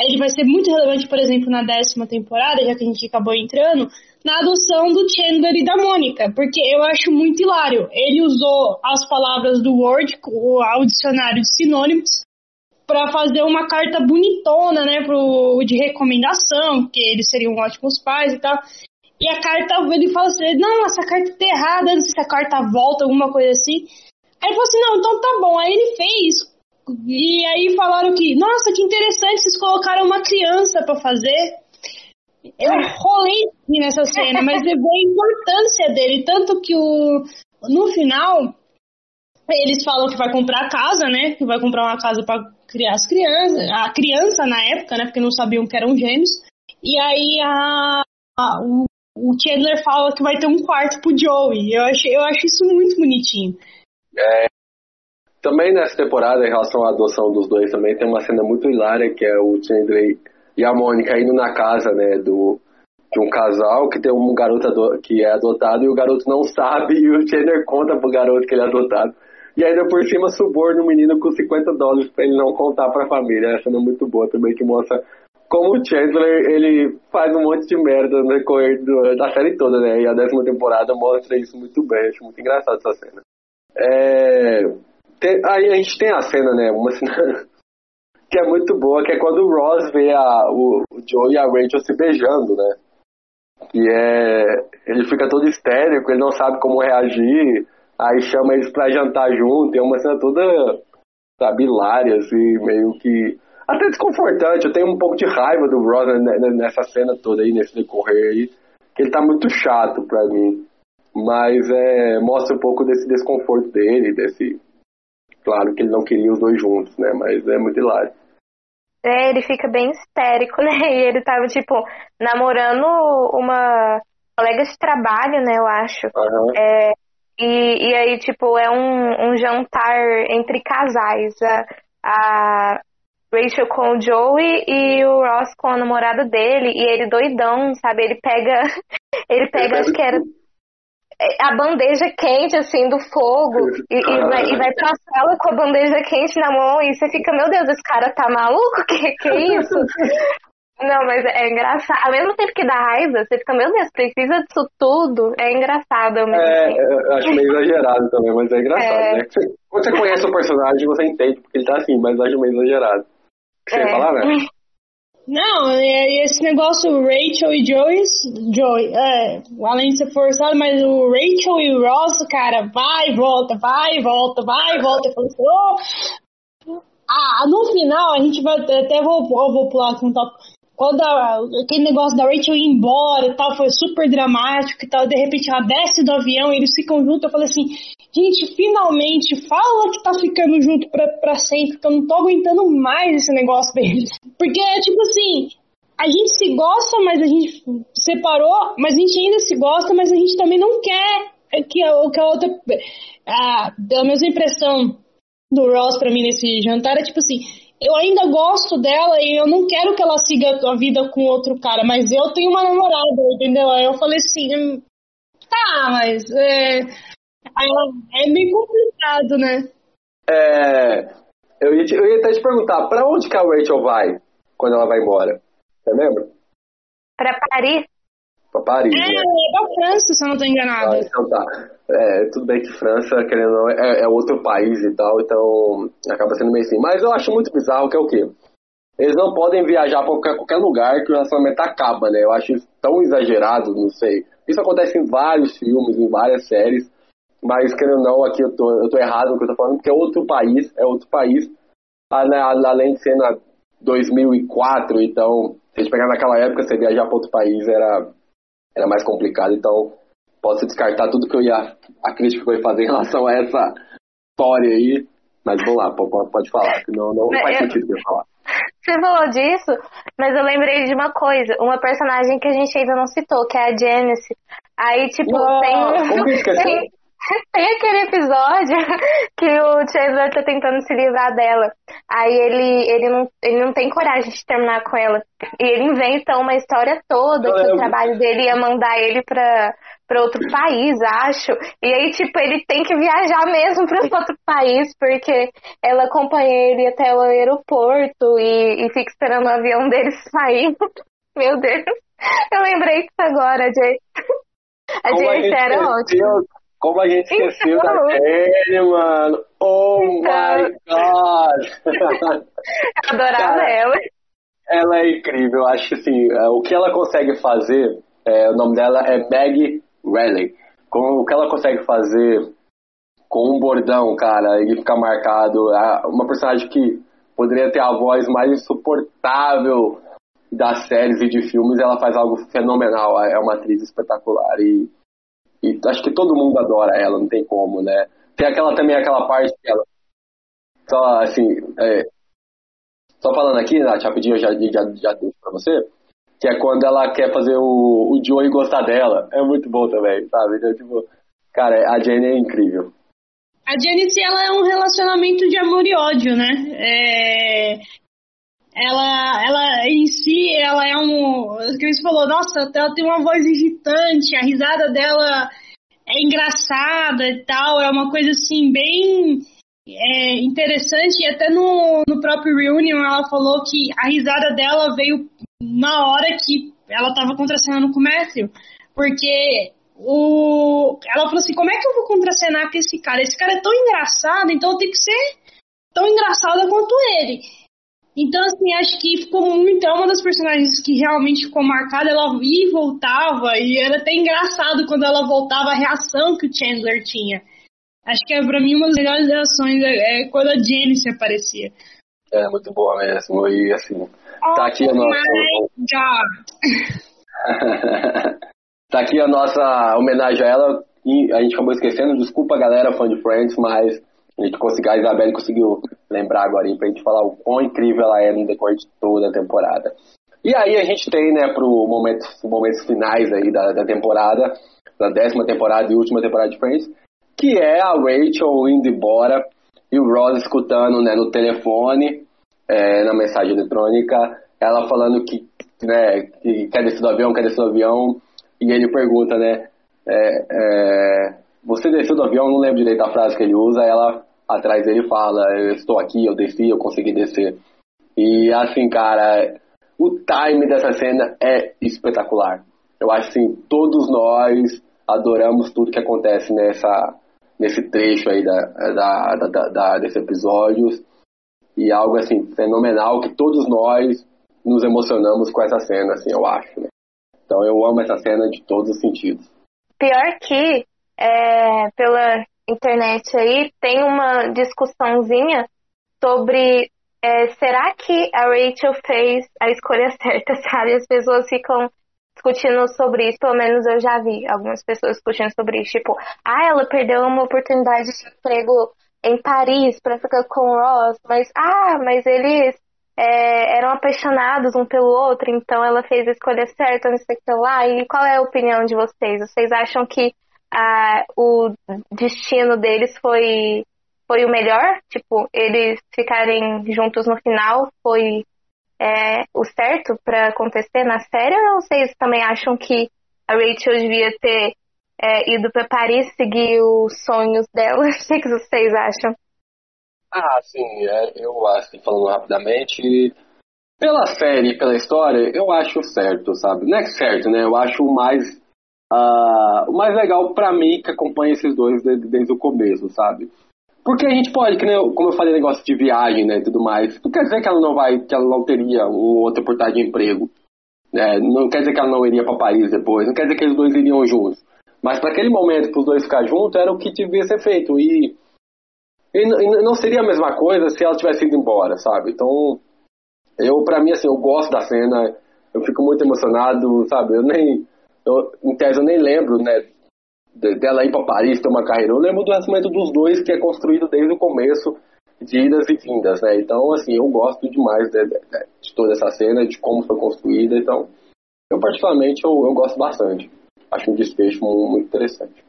ele vai ser muito relevante, por exemplo, na décima temporada, já que a gente acabou entrando, na adoção do Chandler e da Mônica, porque eu acho muito hilário. Ele usou as palavras do Word, o dicionário de sinônimos, para fazer uma carta bonitona, né, pro, de recomendação, que eles seriam ótimos pais e tal. E a carta, ele fala assim, não, essa carta tá errada, não sei se a carta volta, alguma coisa assim. Aí ele falou assim, não, então tá bom. Aí ele fez. E aí falaram que, nossa, que interessante, vocês colocaram uma criança para fazer. Eu rolei nessa cena, mas levou a importância dele, tanto que o no final eles falam que vai comprar casa, né? Que vai comprar uma casa para criar as crianças, a criança na época, né? Porque não sabiam que eram gêmeos. E aí a, a o o Chandler fala que vai ter um quarto pro Joey. Eu acho, eu acho isso muito bonitinho. É, também nessa temporada, em relação à adoção dos dois, também tem uma cena muito hilária, que é o Chandler e a Mônica indo na casa, né, do, de um casal que tem um garoto que é adotado e o garoto não sabe e o Chandler conta pro garoto que ele é adotado. E ainda por cima suborna o menino com 50 dólares para ele não contar pra família. Essa cena é muito boa também, que mostra como o Chandler, ele faz um monte de merda no decorrer da série toda, né? E a décima temporada mostra isso muito bem. Acho muito engraçado essa cena. É, tem, aí a gente tem a cena, né? Uma cena que é muito boa, que é quando o Ross vê a, o, o Joe e a Rachel se beijando, né? E é. Ele fica todo histérico, ele não sabe como reagir, aí chama eles pra jantar junto, é uma cena toda, sabe, hilária, assim, meio que até desconfortante. Eu tenho um pouco de raiva do Ross nessa cena toda aí, nesse decorrer aí, que ele tá muito chato pra mim. Mas é, mostra um pouco desse desconforto dele, desse. Claro que ele não queria os dois juntos, né? Mas é muito hilário. É, ele fica bem histérico, né? E ele tava, tipo, namorando uma colega de trabalho, né? Eu acho. Uhum. É, e, e aí, tipo, é um, um jantar entre casais. A, a, Rachel com o Joey e o Ross com a namorada dele, e ele doidão, sabe? Ele pega. Ele pega, acho que era a bandeja quente, assim, do fogo, e, e, vai, e vai pra sala com a bandeja quente na mão, e você fica, meu Deus, esse cara tá maluco? Que que é isso? Não, mas é engraçado. Ao mesmo tempo que dá raiva, você fica, meu Deus, precisa disso tudo. É engraçado ao mesmo é, tempo. Eu acho meio exagerado também, mas é engraçado, é... né? Quando você conhece o personagem, você entende porque ele tá assim, mas acho meio exagerado. Você é. falar, né? Não, e esse negócio Rachel e Joey, Joey é, além de ser forçado, mas o Rachel e o Ross, cara, vai e volta, vai e volta, vai e volta. Eu falei assim, oh. ah, no final, a gente vai, até vou, eu vou pular aqui um top. Quando a, aquele negócio da Rachel ir embora e tal, foi super dramático e tal, de repente ela desce do avião e eles ficam juntos, eu falei assim, Gente, finalmente, fala que tá ficando junto pra, pra sempre, que eu não tô aguentando mais esse negócio deles. Porque é tipo assim, a gente se gosta, mas a gente separou, mas a gente ainda se gosta, mas a gente também não quer que a, que a outra. A, a mesma impressão do Ross pra mim nesse jantar é tipo assim. Eu ainda gosto dela e eu não quero que ela siga a vida com outro cara, mas eu tenho uma namorada, entendeu? Aí eu falei assim, Tá, mas é, é meio complicado, né? É, eu, ia te, eu ia até te perguntar, pra onde que a Rachel vai quando ela vai embora? Você lembra? Pra Paris? Pra Paris, É, né? é da França, se eu não tô Ah, enganado. então tá. É, tudo bem que França, querendo ou não, é, é outro país e tal, então acaba sendo meio assim. Mas eu acho muito bizarro que é o quê? Eles não podem viajar pra qualquer, qualquer lugar que o relacionamento acaba, né? Eu acho isso tão exagerado, não sei. Isso acontece em vários filmes, em várias séries, mas querendo ou não, aqui eu tô, eu tô errado no que eu tô falando, porque é outro país, é outro país, né, além de ser na 2004, então, se a gente pegar naquela época, você viajar pra outro país era, era mais complicado, então posso descartar tudo que eu ia, a crítica que eu ia fazer em relação a essa história aí, mas vamos lá, pode, falar, que não, Mas faz eu- sentido eu falar. Você falou disso, mas eu lembrei de uma coisa, uma personagem que a gente ainda não citou, que é a Janice. Aí, tipo, Ah, tem, como tem, tem aquele episódio que o Chandler tá tentando se livrar dela. Aí ele, ele, não, ele não tem coragem de terminar com ela. E ele inventa uma história toda Eu que o lembro. trabalho dele ia mandar ele pra, pra outro país, acho. E aí, tipo, ele tem que viajar mesmo pra outro país, porque ela acompanha ele até o aeroporto e, e fica esperando o avião dele sair. Meu Deus. Eu lembrei disso agora, Jay. A Jay gente era ótima. Como a gente esqueceu Então. da Jenny, mano. Oh Então. my god. Eu adorava Cara, ela. ela é incrível, eu acho que assim, é, o que ela consegue fazer, é, o nome dela é Maggie Riley. Com, o que ela consegue fazer com um bordão, cara, ele fica marcado. é uma personagem que poderia ter a voz mais insuportável das séries e de filmes, ela faz algo fenomenal. É uma atriz espetacular e, e acho que todo mundo adora ela, não tem como, né? Tem aquela também aquela parte que ela só assim, é, só falando aqui, Nath, rapidinho, eu já, já, já deixo pra você, que é quando ela quer fazer o, o Joey gostar dela. É muito bom também, sabe? Então, tipo, cara, a Jenny é incrível. A Janice, ela é um relacionamento de amor e ódio, né? É, Ela, ela em si, ela é um. O que você falou, nossa, ela tem uma voz irritante, a risada dela é engraçada e tal, é uma coisa assim, bem é, interessante. E até no, no próprio Reunion ela falou que a risada dela veio na hora que ela tava contracenando com o Matthew. Porque o... ela falou assim, como é que eu vou contracenar com esse cara? Esse cara é tão engraçado, então eu tenho que ser tão engraçada quanto ele. Então, assim, acho que ficou muito. É uma das personagens que realmente ficou marcada. Ela ia e voltava, e era até engraçado quando ela voltava a reação que o Chandler tinha. Acho que é pra mim uma das melhores reações é, é quando a Janice aparecia. É muito boa mesmo. E assim, tá aqui a Oh nossa. tá aqui a nossa homenagem a ela. E a gente acabou esquecendo, desculpa galera, fã de Friends, mas a gente conseguiu, a Isabelle conseguiu lembrar agora aí pra gente falar o quão incrível ela é no decorrer de toda a temporada. E aí a gente tem, né, pro momento, momentos finais aí da, da temporada, da décima temporada e última temporada de Friends, que é a Rachel indo embora e o Ross escutando, né, no telefone, é, na mensagem eletrônica, ela falando que, né, que quer descer do avião, quer descer do avião, e ele pergunta, né, é, é, você desceu do avião, não lembro direito a frase que ele usa, ela atrás dele fala, eu estou aqui, eu desci, eu consegui descer. E assim, cara, o time dessa cena é espetacular. Eu acho assim, todos nós adoramos tudo que acontece nessa, nesse trecho aí da, da, da, da, desse episódio. E algo assim, fenomenal, que todos nós nos emocionamos com essa cena, assim, eu acho, né? Então eu amo essa cena de todos os sentidos. Pior que, é, pela internet aí, tem uma discussãozinha sobre é, será que a Rachel fez a escolha certa, sabe? As pessoas ficam discutindo sobre isso, pelo menos eu já vi algumas pessoas discutindo sobre isso, tipo, ah, ela perdeu uma oportunidade de emprego em Paris para ficar com o Ross, mas ah, mas eles é, eram apaixonados um pelo outro, então ela fez a escolha certa, não sei o que lá. E qual é a opinião de vocês? Vocês acham que o destino deles foi foi o melhor? Tipo, eles ficarem juntos no final foi é, o certo para acontecer na série? Ou vocês também acham que a Rachel devia ter é, ido para Paris seguir os sonhos dela. O que, que vocês acham? Ah, sim, é, eu acho, falando rapidamente, pela série, pela história, eu acho certo, sabe? Não é certo, né? Eu acho mais, uh, o mais legal para mim que acompanha esses dois desde, desde o começo, sabe? Porque a gente pode, nem, como eu falei, negócio de viagem, né, e tudo mais. Não quer dizer que ela não vai, que ela não teria um outra oportunidade de emprego. Né? Não quer dizer que ela não iria para Paris depois. Não quer dizer que eles dois iriam juntos. Mas para aquele momento, para os dois ficar juntos, era o que devia ser feito. E, e, não seria a mesma coisa se ela tivesse ido embora, sabe? Então, eu, para mim, assim, eu gosto da cena. Eu fico muito emocionado, sabe? Eu nem, eu, em tese, eu nem lembro, né? Dela ir para Paris, ter uma carreira. Eu lembro do relacionamento dos dois, que é construído desde o começo, de idas e vindas, né? Então, assim, eu gosto demais de, de, de toda essa cena, de como foi construída. Então, eu, particularmente, eu, eu gosto bastante acho um desfecho muito interessante.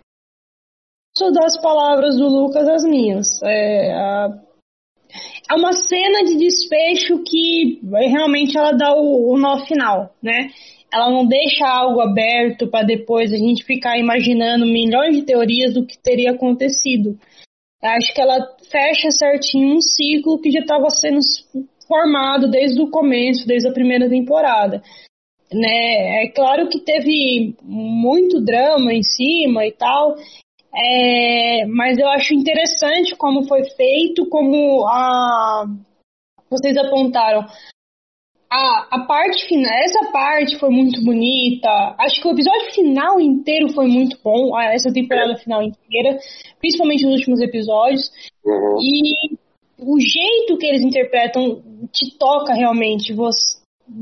Isso das palavras do Lucas as minhas. É, a, é uma cena de desfecho que realmente ela dá o, o nó final, né? Ela não deixa algo aberto para depois a gente ficar imaginando milhões de teorias do que teria acontecido. Acho que ela fecha certinho um ciclo que já estava sendo formado desde o começo, desde a primeira temporada né? É claro que teve muito drama em cima e tal, é, mas eu acho interessante como foi feito, como a vocês apontaram. A, a parte final, essa parte foi muito bonita. Acho que o episódio final inteiro foi muito bom, essa temporada final inteira, principalmente nos últimos episódios. Uhum. E o jeito que eles interpretam te toca realmente. Você,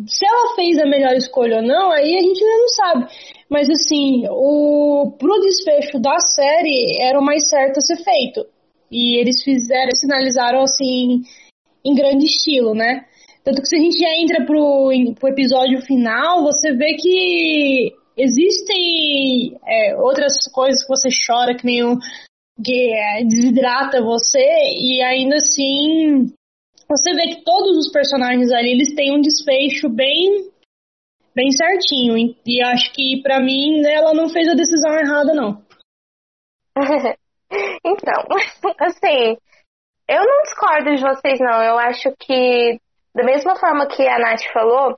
se ela fez a melhor escolha ou não, aí a gente ainda não sabe. Mas assim, o pro desfecho da série era o mais certo a ser feito. E eles fizeram, sinalizaram assim em grande estilo, né? Tanto que se a gente já entra pro, pro episódio final, você vê que existem é, outras coisas que você chora, que nem o que é, desidrata você, e ainda assim você vê que todos os personagens ali eles têm um desfecho bem bem certinho e acho que para mim ela não fez a decisão errada não. então, assim, eu não discordo de vocês não. Eu acho que da mesma forma que a Nath falou,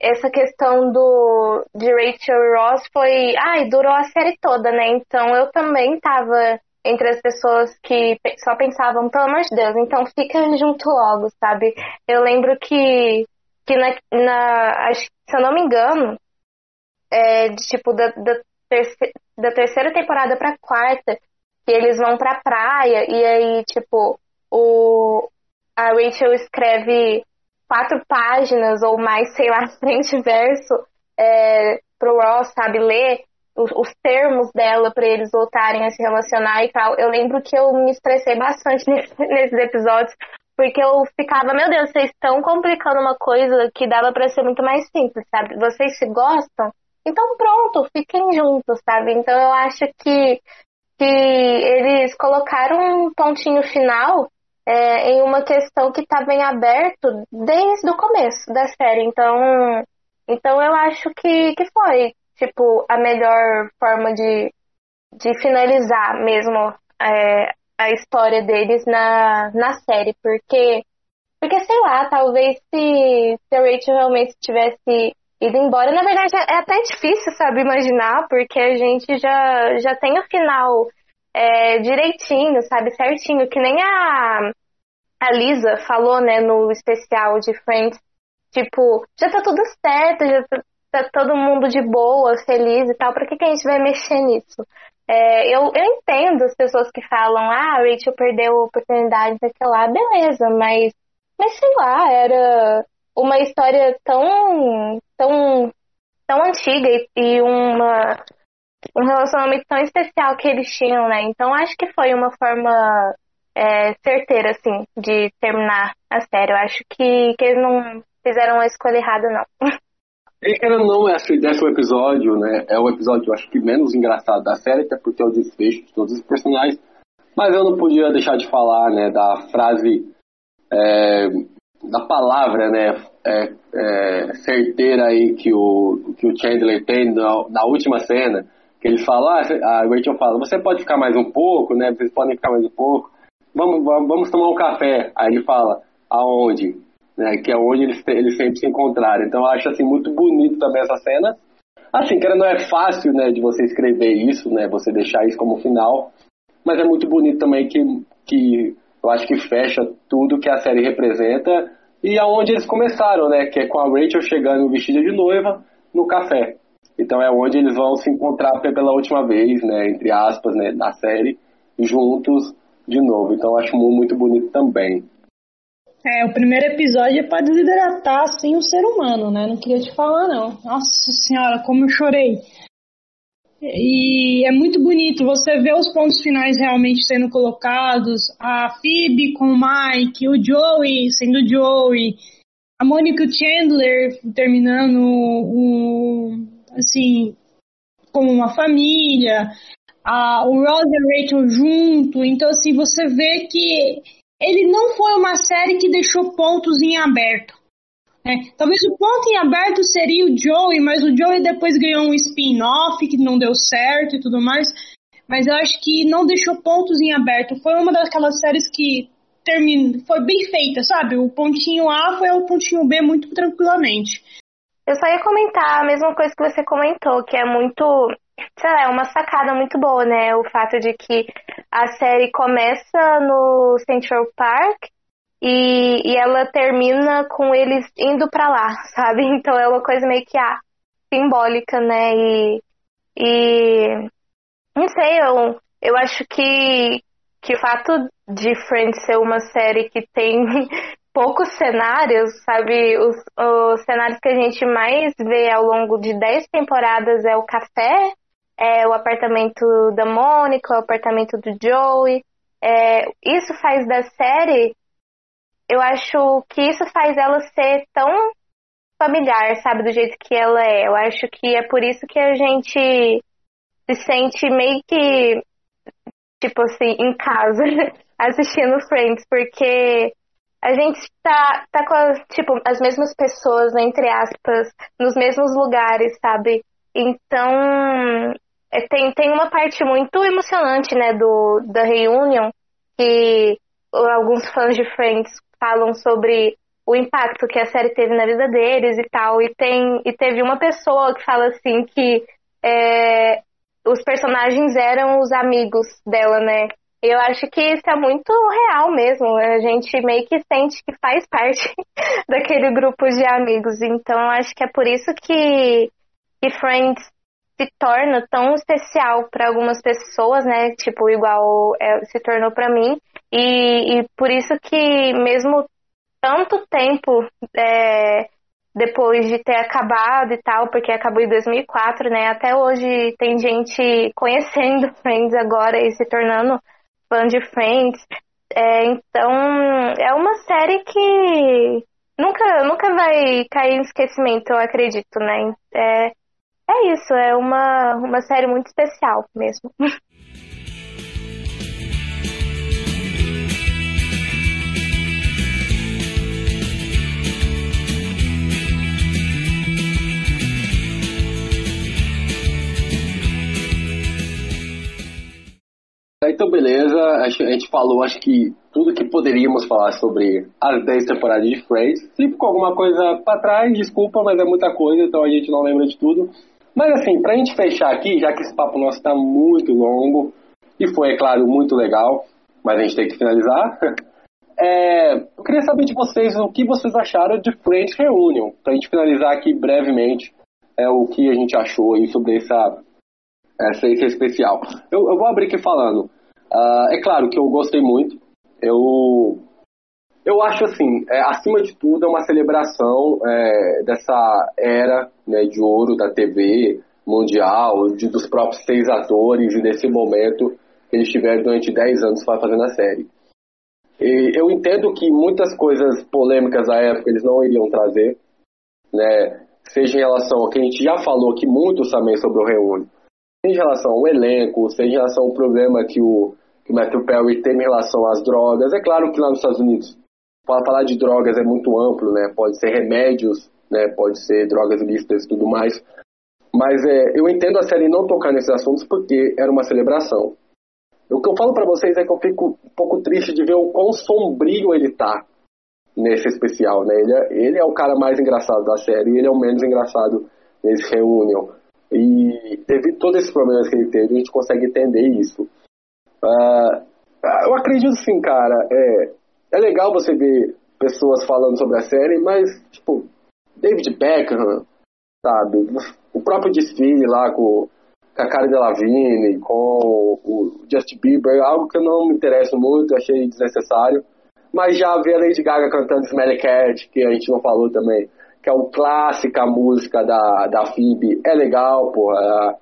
essa questão do de Rachel Ross foi, ai, durou a série toda, né? Então eu também tava entre as pessoas que só pensavam, pelo amor de Deus, então fica junto logo, sabe? Eu lembro que, que na, na se eu não me engano, é, de, tipo, da, da, terceira, da terceira temporada pra quarta, que eles vão pra praia e aí, tipo, o, a Rachel escreve quatro páginas ou mais, sei lá, frente e verso é, pro Ross, sabe, ler os, os termos dela para eles voltarem a se relacionar e tal. Eu lembro que eu me estressei bastante nesse, nesses episódios, porque eu ficava, meu Deus, vocês estão complicando uma coisa que dava para ser muito mais simples, sabe? Vocês se gostam? Então pronto, fiquem juntos, sabe? Então eu acho que, que eles colocaram um pontinho final é, em uma questão que está bem aberto desde o começo da série. Então, então eu acho que, que foi tipo, a melhor forma de, de finalizar mesmo é, a história deles na, na série, porque, porque sei lá, talvez se, se a Rachel realmente tivesse ido embora, na verdade é até difícil, sabe, imaginar, porque a gente já, já tem o final é, direitinho, sabe, certinho, que nem a, a Lisa falou, né, no especial de Friends, tipo, já tá tudo certo, já tá, tá todo mundo de boa, feliz e tal, pra que, que a gente vai mexer nisso? É, eu, eu entendo as pessoas que falam, ah, a Rachel perdeu a oportunidade, sei lá, beleza, mas, mas sei lá, era uma história tão, tão, tão antiga e, e uma, um relacionamento tão especial que eles tinham, né? Então acho que foi uma forma é, certeira, assim, de terminar a série. Eu acho que, que eles não fizeram a escolha errada, não. E querendo não, esse, esse episódio, né, é o episódio, eu acho que menos engraçado da série, até porque é o desfecho de todos os personagens. Mas eu não podia deixar de falar, né, da frase, é, da palavra, né, é, é, certeira aí que o, que o Chandler tem na, na última cena, Que eles falam, ah, a Rachel fala, você pode ficar mais um pouco, né? Vocês podem ficar mais um pouco. Vamos, vamos tomar um café. Aí ele fala, aonde? Né, que é onde eles, eles sempre se encontraram. Então eu acho assim muito bonito também essa cena. Assim, que não é fácil, né, de você escrever isso, né, você deixar isso como final, mas é muito bonito também que, que eu acho que fecha tudo que a série representa e aonde eles começaram, né, que é com a Rachel chegando vestida de noiva no café. Então é onde eles vão se encontrar pela última vez, né, entre aspas, né, na série, juntos de novo. Então acho muito bonito também. É, o primeiro episódio é para desidratar, assim, o ser humano, né? Não queria te falar, não. Nossa senhora, como eu chorei. E é muito bonito você ver os pontos finais realmente sendo colocados. A Phoebe com o Mike, o Joey sendo o Joey, a Monica Chandler terminando um, assim, como uma família, a, o Ross e a Rachel junto. Então, assim, você vê que ele não foi uma série que deixou pontos em aberto. Né? Talvez o ponto em aberto seria o Joey, mas o Joey depois ganhou um spin-off que não deu certo e tudo mais. Mas eu acho que não deixou pontos em aberto. Foi uma daquelas séries que termina, foi bem feita, sabe? O pontinho A foi o pontinho B muito tranquilamente. Eu só ia comentar a mesma coisa que você comentou, que é muito sei lá, é uma sacada muito boa, né? O fato de que a série começa no Central Park e, e ela termina com eles indo para lá, sabe? Então é uma coisa meio que ah, simbólica, né? E, e não sei, eu, eu acho que, que o fato de Friends ser uma série que tem poucos cenários, sabe? Os, os cenários que a gente mais vê ao longo de 10 temporadas é o café, é o apartamento da Mônica, o apartamento do Joey. É, isso faz da série, eu acho que isso faz ela ser tão familiar, sabe, do jeito que ela é. Eu acho que é por isso que a gente se sente meio que, tipo assim, em casa, assistindo Friends, porque a gente tá, tá com, as, tipo, as mesmas pessoas, né, entre aspas, nos mesmos lugares, sabe? Então, é, tem, tem uma parte muito emocionante, né, do, da reunião, que alguns fãs de Friends falam sobre o impacto que a série teve na vida deles e tal. E, tem, e teve uma pessoa que fala assim que é, os personagens eram os amigos dela, né? Eu acho que isso é muito real mesmo. A gente meio que sente que faz parte daquele grupo de amigos. Então, acho que é por isso que, que Friends se torna tão especial para algumas pessoas, né? Tipo, igual é, se tornou para mim. E, e, por isso que mesmo tanto tempo é, depois de ter acabado e tal, porque acabou em 2004, né? Até hoje tem gente conhecendo Friends agora e se tornando fã de Friends. É, então, é uma série que nunca, nunca vai cair em esquecimento, eu acredito, né? É, é isso, é uma, uma série muito especial mesmo. Então, beleza. A gente falou, acho que tudo que poderíamos falar sobre as 10 temporadas de Friends. Se ficou alguma coisa para trás, desculpa, mas é muita coisa, então a gente não lembra de tudo. Mas assim, pra gente fechar aqui, já que esse papo nosso está muito longo, e foi, é claro, muito legal, mas a gente tem que finalizar. É, eu queria saber de vocês o que vocês acharam de Friends Reunion, pra gente finalizar aqui brevemente é, o que a gente achou aí sobre essa, essa, esse especial. Eu, eu vou abrir aqui falando. Uh, é claro que eu gostei muito. Eu eu acho assim, é, acima de tudo, é uma celebração é, dessa era né, de ouro da TV mundial, de, dos próprios seis atores e desse momento que eles tiveram durante dez anos fazendo a série. E eu entendo que muitas coisas polêmicas da época eles não iriam trazer, né, seja em relação ao que a gente já falou aqui muitos também sobre o Reúne, seja em relação ao elenco, seja em relação ao problema que o, que o Matthew Perry tem em relação às drogas. É claro que lá nos Estados Unidos falar de drogas é muito amplo, né? Pode ser remédios, né? Pode ser drogas ilícitas e tudo mais. Mas é, eu entendo a série não tocar nesses assuntos porque era uma celebração. O que eu falo para vocês é que eu fico um pouco triste de ver o quão sombrio ele tá nesse especial, né? Ele é, ele é o cara mais engraçado da série e ele é o menos engraçado nesse Reunion. E devido a todos esses problemas que ele teve, a gente consegue entender isso. Uh, eu acredito sim, cara. É, é legal você ver pessoas falando sobre a série, mas, tipo, David Beckham, sabe? O próprio desfile lá com, com a Cara Delevingne, com o Justin Bieber, é algo que eu não me interesso muito, achei desnecessário. Mas já ver a Lady Gaga cantando Smelly Cat, que a gente não falou também, que é uma clássica música da, da Phoebe, é legal, pô. A,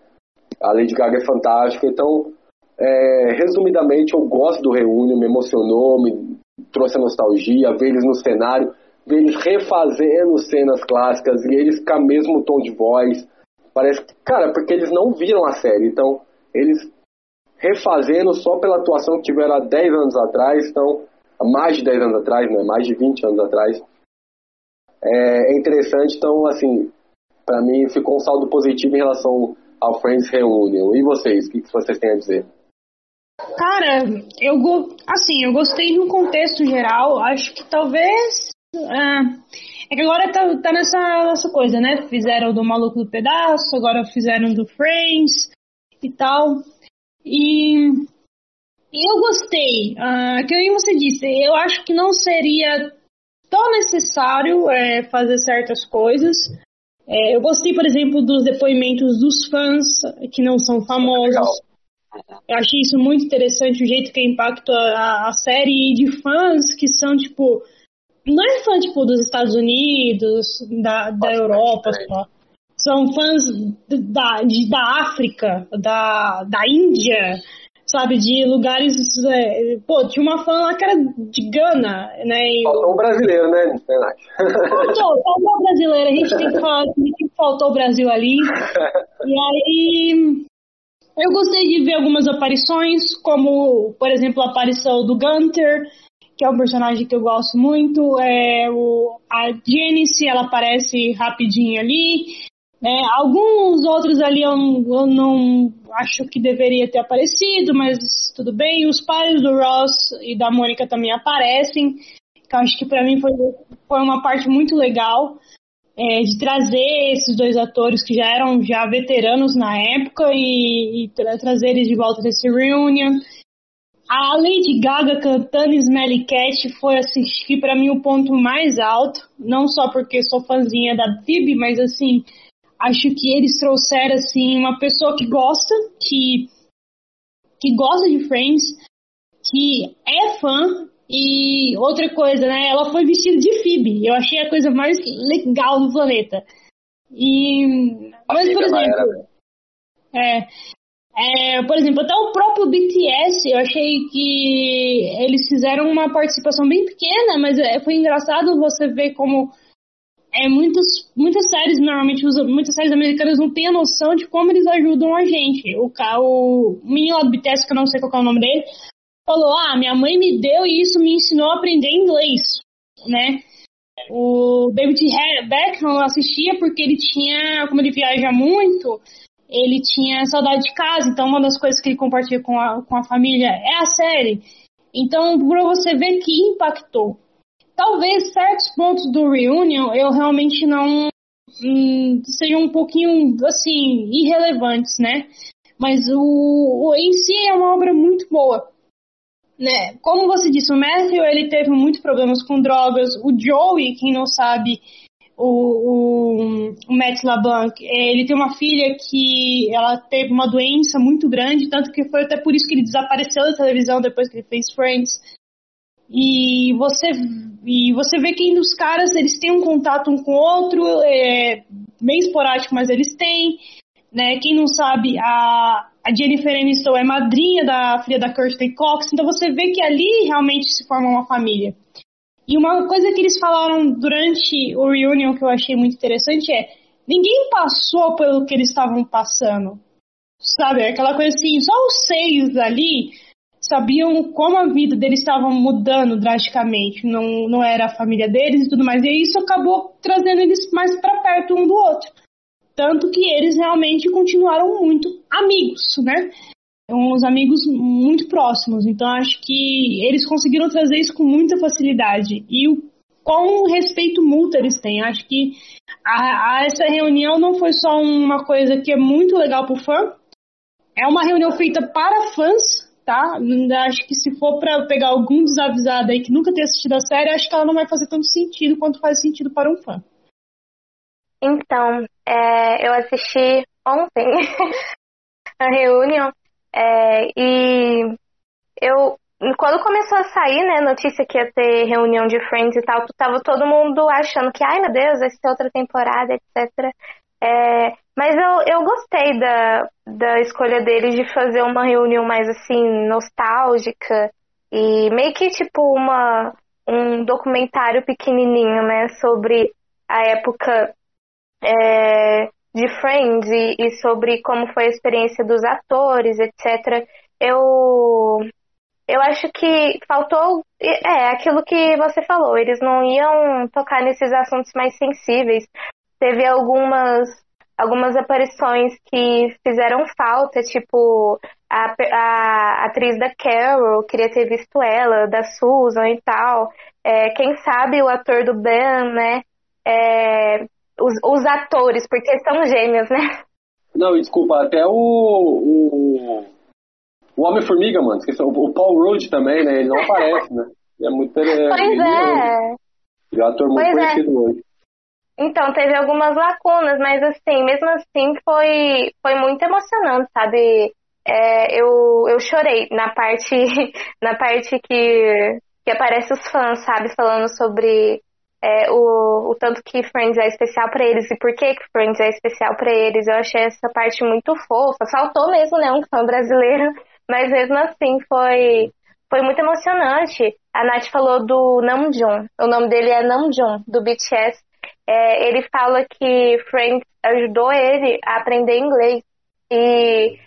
a Lady Gaga é fantástica. Então, é, resumidamente, eu gosto do Reúne, me emocionou, me trouxe a nostalgia, ver eles no cenário ver eles refazendo cenas clássicas e eles com o mesmo tom de voz. Parece que, cara, porque eles não viram a série, então eles refazendo só pela atuação que tiveram há 10 anos atrás, então, há mais de 10 anos atrás, né, mais de 20 anos atrás. É, é interessante, então, assim, para mim ficou um saldo positivo em relação ao Friends Reunion. E vocês, o que, que vocês têm a dizer? Cara, eu assim, eu gostei no contexto geral. Acho que talvez é, é que agora tá, tá nessa, nessa coisa, né? Fizeram do Maluco do Pedaço, agora fizeram do Friends e tal. E eu gostei. Uh, que nem você disse, eu acho que não seria tão necessário é, fazer certas coisas. É, eu gostei, por exemplo, dos depoimentos dos fãs que não são famosos. Eu achei isso muito interessante, o jeito que impacta a, a série de fãs que são, tipo, não é fã, tipo, dos Estados Unidos, da, da Europa só. São fãs da, de, da África, da, da Índia, sabe, de lugares. É, pô, tinha uma fã lá que era de Gana, né? E... Faltou o brasileiro, né, Faltou, faltou o brasileiro. A gente tem que falar que faltou o Brasil ali. E aí. Eu gostei de ver algumas aparições, como, por exemplo, a aparição do Gunter, que é um personagem que eu gosto muito. É o, a Janice, ela aparece rapidinho ali. É, alguns outros ali eu, eu, não acho que deveria ter aparecido, mas tudo bem. Os pais do Ross e da Mônica também aparecem, que eu acho que para mim foi, foi uma parte muito legal é, de trazer esses dois atores que já eram já veteranos na época e, e tra trazer eles de volta desse reunion. A Lady Gaga cantando Smelly Cat foi assistir para mim o ponto mais alto, não só porque sou fãzinha da Phoebe, mas assim, acho que eles trouxeram assim uma pessoa que gosta, que que gosta de Friends, que é fã e outra coisa, né? Ela foi vestida de Phoebe. Eu achei a coisa mais legal do planeta. E mas por exemplo, é, é, por exemplo, até o próprio BTS, eu achei que eles fizeram uma participação bem pequena, mas é, foi engraçado você ver como é, muitas, muitas séries, normalmente, muitas séries americanas não têm a noção de como eles ajudam a gente. O, o menino lá do BTS, que eu não sei qual é o nome dele, falou: Ah, minha mãe me deu e isso me ensinou a aprender inglês, né? O David Beckham assistia porque ele tinha, como ele viaja muito, ele tinha saudade de casa, então uma das coisas que ele compartilha com a, com a família é a série. Então, para você ver que impactou. Talvez certos pontos do Reunion eu realmente não hum, sejam um pouquinho assim irrelevantes, né? Mas o, o em si é uma obra muito boa. Né? Como você disse, o Matthew ele teve muitos problemas com drogas. O Joey, quem não sabe, o, o, o Matt LeBlanc, é, ele tem uma filha que ela teve uma doença muito grande, tanto que foi até por isso que ele desapareceu da televisão depois que ele fez Friends. E você, e você vê que os caras eles têm um contato um com o outro, é, bem esporádico, mas eles têm. Né? Quem não sabe, a, a Jennifer Aniston é madrinha da filha da Kirsten Cox, então você vê que ali realmente se forma uma família. E uma coisa que eles falaram durante o reunion que eu achei muito interessante é: ninguém passou pelo que eles estavam passando. Sabe? Aquela coisa assim, só os seis ali sabiam como a vida deles estava mudando drasticamente. Não, não era a família deles e tudo mais. E isso acabou trazendo eles mais para perto um do outro. Tanto que eles realmente continuaram muito amigos, né? Uns amigos muito próximos. Então acho que eles conseguiram trazer isso com muita facilidade. E o quão respeito mútuo eles têm. Acho que a, a essa reunião não foi só uma coisa que é muito legal pro fã. É uma reunião feita para fãs, tá? Acho que se for para pegar algum desavisado aí que nunca tenha assistido a série, acho que ela não vai fazer tanto sentido quanto faz sentido para um fã. Então, é, eu assisti ontem a reunião é, e eu quando começou a sair, né, notícia que ia ter reunião de Friends e tal, tava todo mundo achando que, ai meu Deus, vai ser outra temporada, etc. É, mas eu, eu gostei da, da escolha deles de fazer uma reunião mais assim, nostálgica e meio que tipo uma, um documentário pequenininho, né, sobre a época é, de Friends e, e, sobre como foi a experiência dos atores, etc. Eu, eu acho que faltou é aquilo que você falou. Eles não iam tocar nesses assuntos mais sensíveis. Teve algumas algumas aparições que fizeram falta, tipo a, a atriz da Carol, queria ter visto ela, da Susan e tal. É, quem sabe o ator do Ben, né? É, os, os atores, porque são gêmeos, né? Não, desculpa, até o, o, o Homem-Formiga, mano, o Paul Rudd também, né? Ele não aparece, né? Ele é muito... Pois ele, é. Ele é um ator muito pois é. conhecido é. hoje. Então, teve algumas lacunas, mas assim, mesmo assim foi, foi muito emocionante, sabe? É, eu, eu chorei na parte, na parte que, que aparece os fãs, sabe? Falando sobre é, o, o tanto que Friends é especial para eles e por que, Friends é especial para eles. Eu achei essa parte muito fofa. Faltou mesmo, né? Um fã brasileiro, mas mesmo assim foi, foi muito emocionante. A Nath falou do Namjoon. O nome dele é Namjoon, do BTS é, ele fala que Friends ajudou ele a aprender inglês. E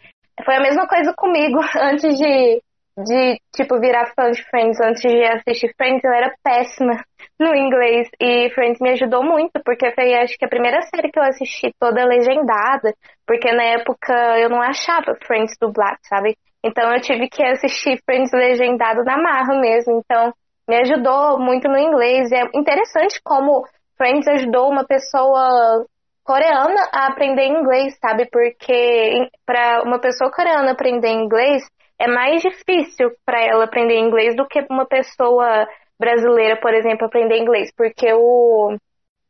foi a mesma coisa comigo antes de, de tipo, virar fã de Friends, antes de assistir Friends, eu era péssima no inglês. E Friends me ajudou muito, porque foi acho que a primeira série que eu assisti toda legendada, porque na época eu não achava Friends dublado, sabe? Então eu tive que assistir Friends legendado na marra mesmo. Então me ajudou muito no inglês. E é interessante como Friends ajudou uma pessoa coreana a aprender inglês, sabe? Porque para uma pessoa coreana aprender inglês é mais difícil para ela aprender inglês do que uma pessoa brasileira, por exemplo, aprender inglês, porque o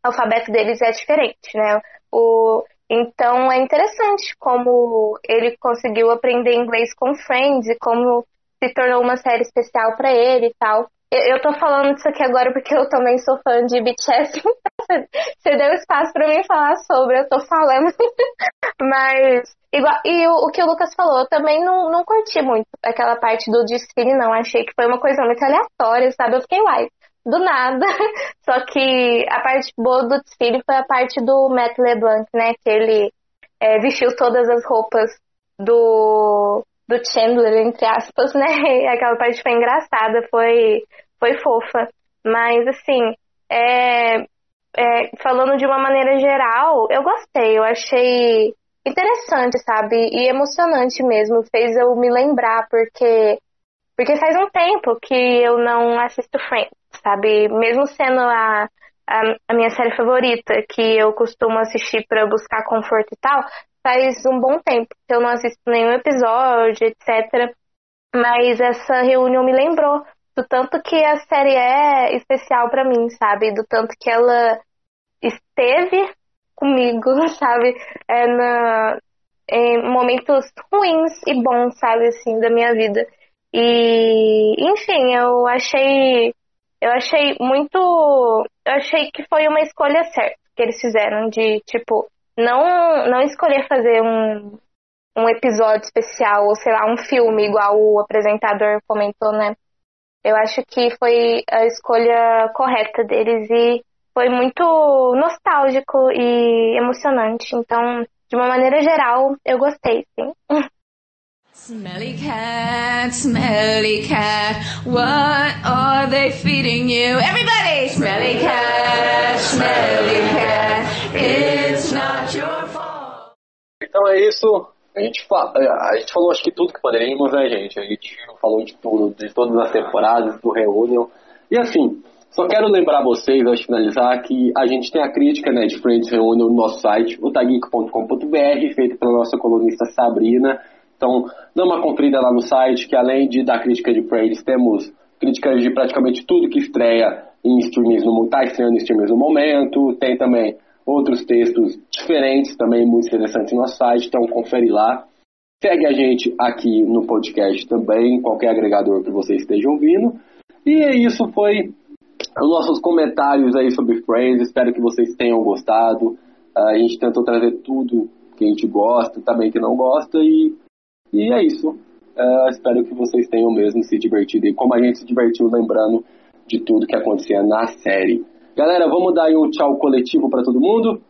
alfabeto deles é diferente, né? O, então é interessante como ele conseguiu aprender inglês com Friends e como se tornou uma série especial para ele e tal. Eu tô falando isso aqui agora porque eu também sou fã de BTS. Você deu espaço para mim falar sobre, eu tô falando. Mas, igual, e o, o, que o Lucas falou, eu também não, não curti muito aquela parte do desfile, não. Achei que foi uma coisa muito aleatória, sabe? Eu fiquei, uai, do nada. Só que a parte boa do desfile foi a parte do Matt LeBlanc, né? Que ele é, vestiu todas as roupas do do Chandler, entre aspas, né? Aquela parte foi engraçada, foi, foi fofa. Mas, assim, é, é, falando de uma maneira geral, eu gostei, eu achei interessante, sabe? E emocionante mesmo, fez eu me lembrar, porque, porque faz um tempo que eu não assisto Friends, sabe? Mesmo sendo a, a, a minha série favorita, que eu costumo assistir para buscar conforto e tal, faz um bom tempo que eu não assisto nenhum episódio, etc. Mas essa reunião me lembrou do tanto que a série é especial para mim, sabe? Do tanto que ela esteve comigo, sabe? É na, em momentos ruins e bons, sabe, assim, da minha vida. E, enfim, eu achei, eu achei muito, eu achei que foi uma escolha certa que eles fizeram de, tipo, não, não escolher fazer um, um episódio especial ou, sei lá, um filme igual o apresentador comentou, né? Eu acho que foi a escolha correta deles e foi muito nostálgico e emocionante. Então, de uma maneira geral, eu gostei, sim. Smelly cat, smelly cat, what are they feeding you? Everybody! Smelly cat, smelly cat, it's not your fault. Então é isso. A gente, fa é, a gente falou acho que tudo que poderíamos, né, gente? A gente falou de tudo, de todas as temporadas, do Reunion. E assim, só quero lembrar vocês, antes de finalizar, que a gente tem a crítica né, de Friends Reunion no nosso site, otageek.com.br, feita pela nossa colunista Sabrina. Então, dá uma conferida lá no site, que além de da crítica de Friends, temos críticas de praticamente tudo que estreia em streamings no tá estreando em streamings no momento. Tem também outros textos diferentes, também muito interessantes no nosso site, então confere lá. Segue a gente aqui no podcast também, qualquer agregador que você esteja ouvindo. E é isso, foi os nossos comentários aí sobre Friends. Espero que vocês tenham gostado. A gente tentou trazer tudo que a gente gosta, também que não gosta. E, e é isso. Uh, espero que vocês tenham mesmo se divertido. E como a gente se divertiu lembrando de tudo que acontecia na série. Galera, vamos dar aí um tchau coletivo para todo mundo?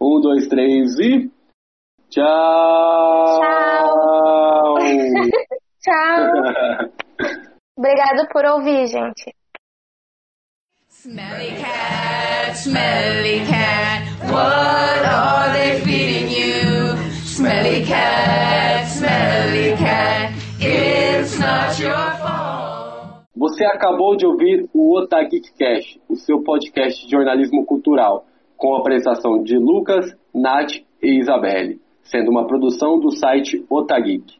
Um, dois, três e. Tchau! Tchau! tchau! Obrigado por ouvir, gente. Smelly cat, smelly cat, what are they feeding you? Smelly cat, smelly cat, it's not your fault. Você acabou de ouvir o Otageek Cash, o seu podcast de jornalismo cultural, com a apresentação de Lucas, Nath e Isabelle, sendo uma produção do site Otageek.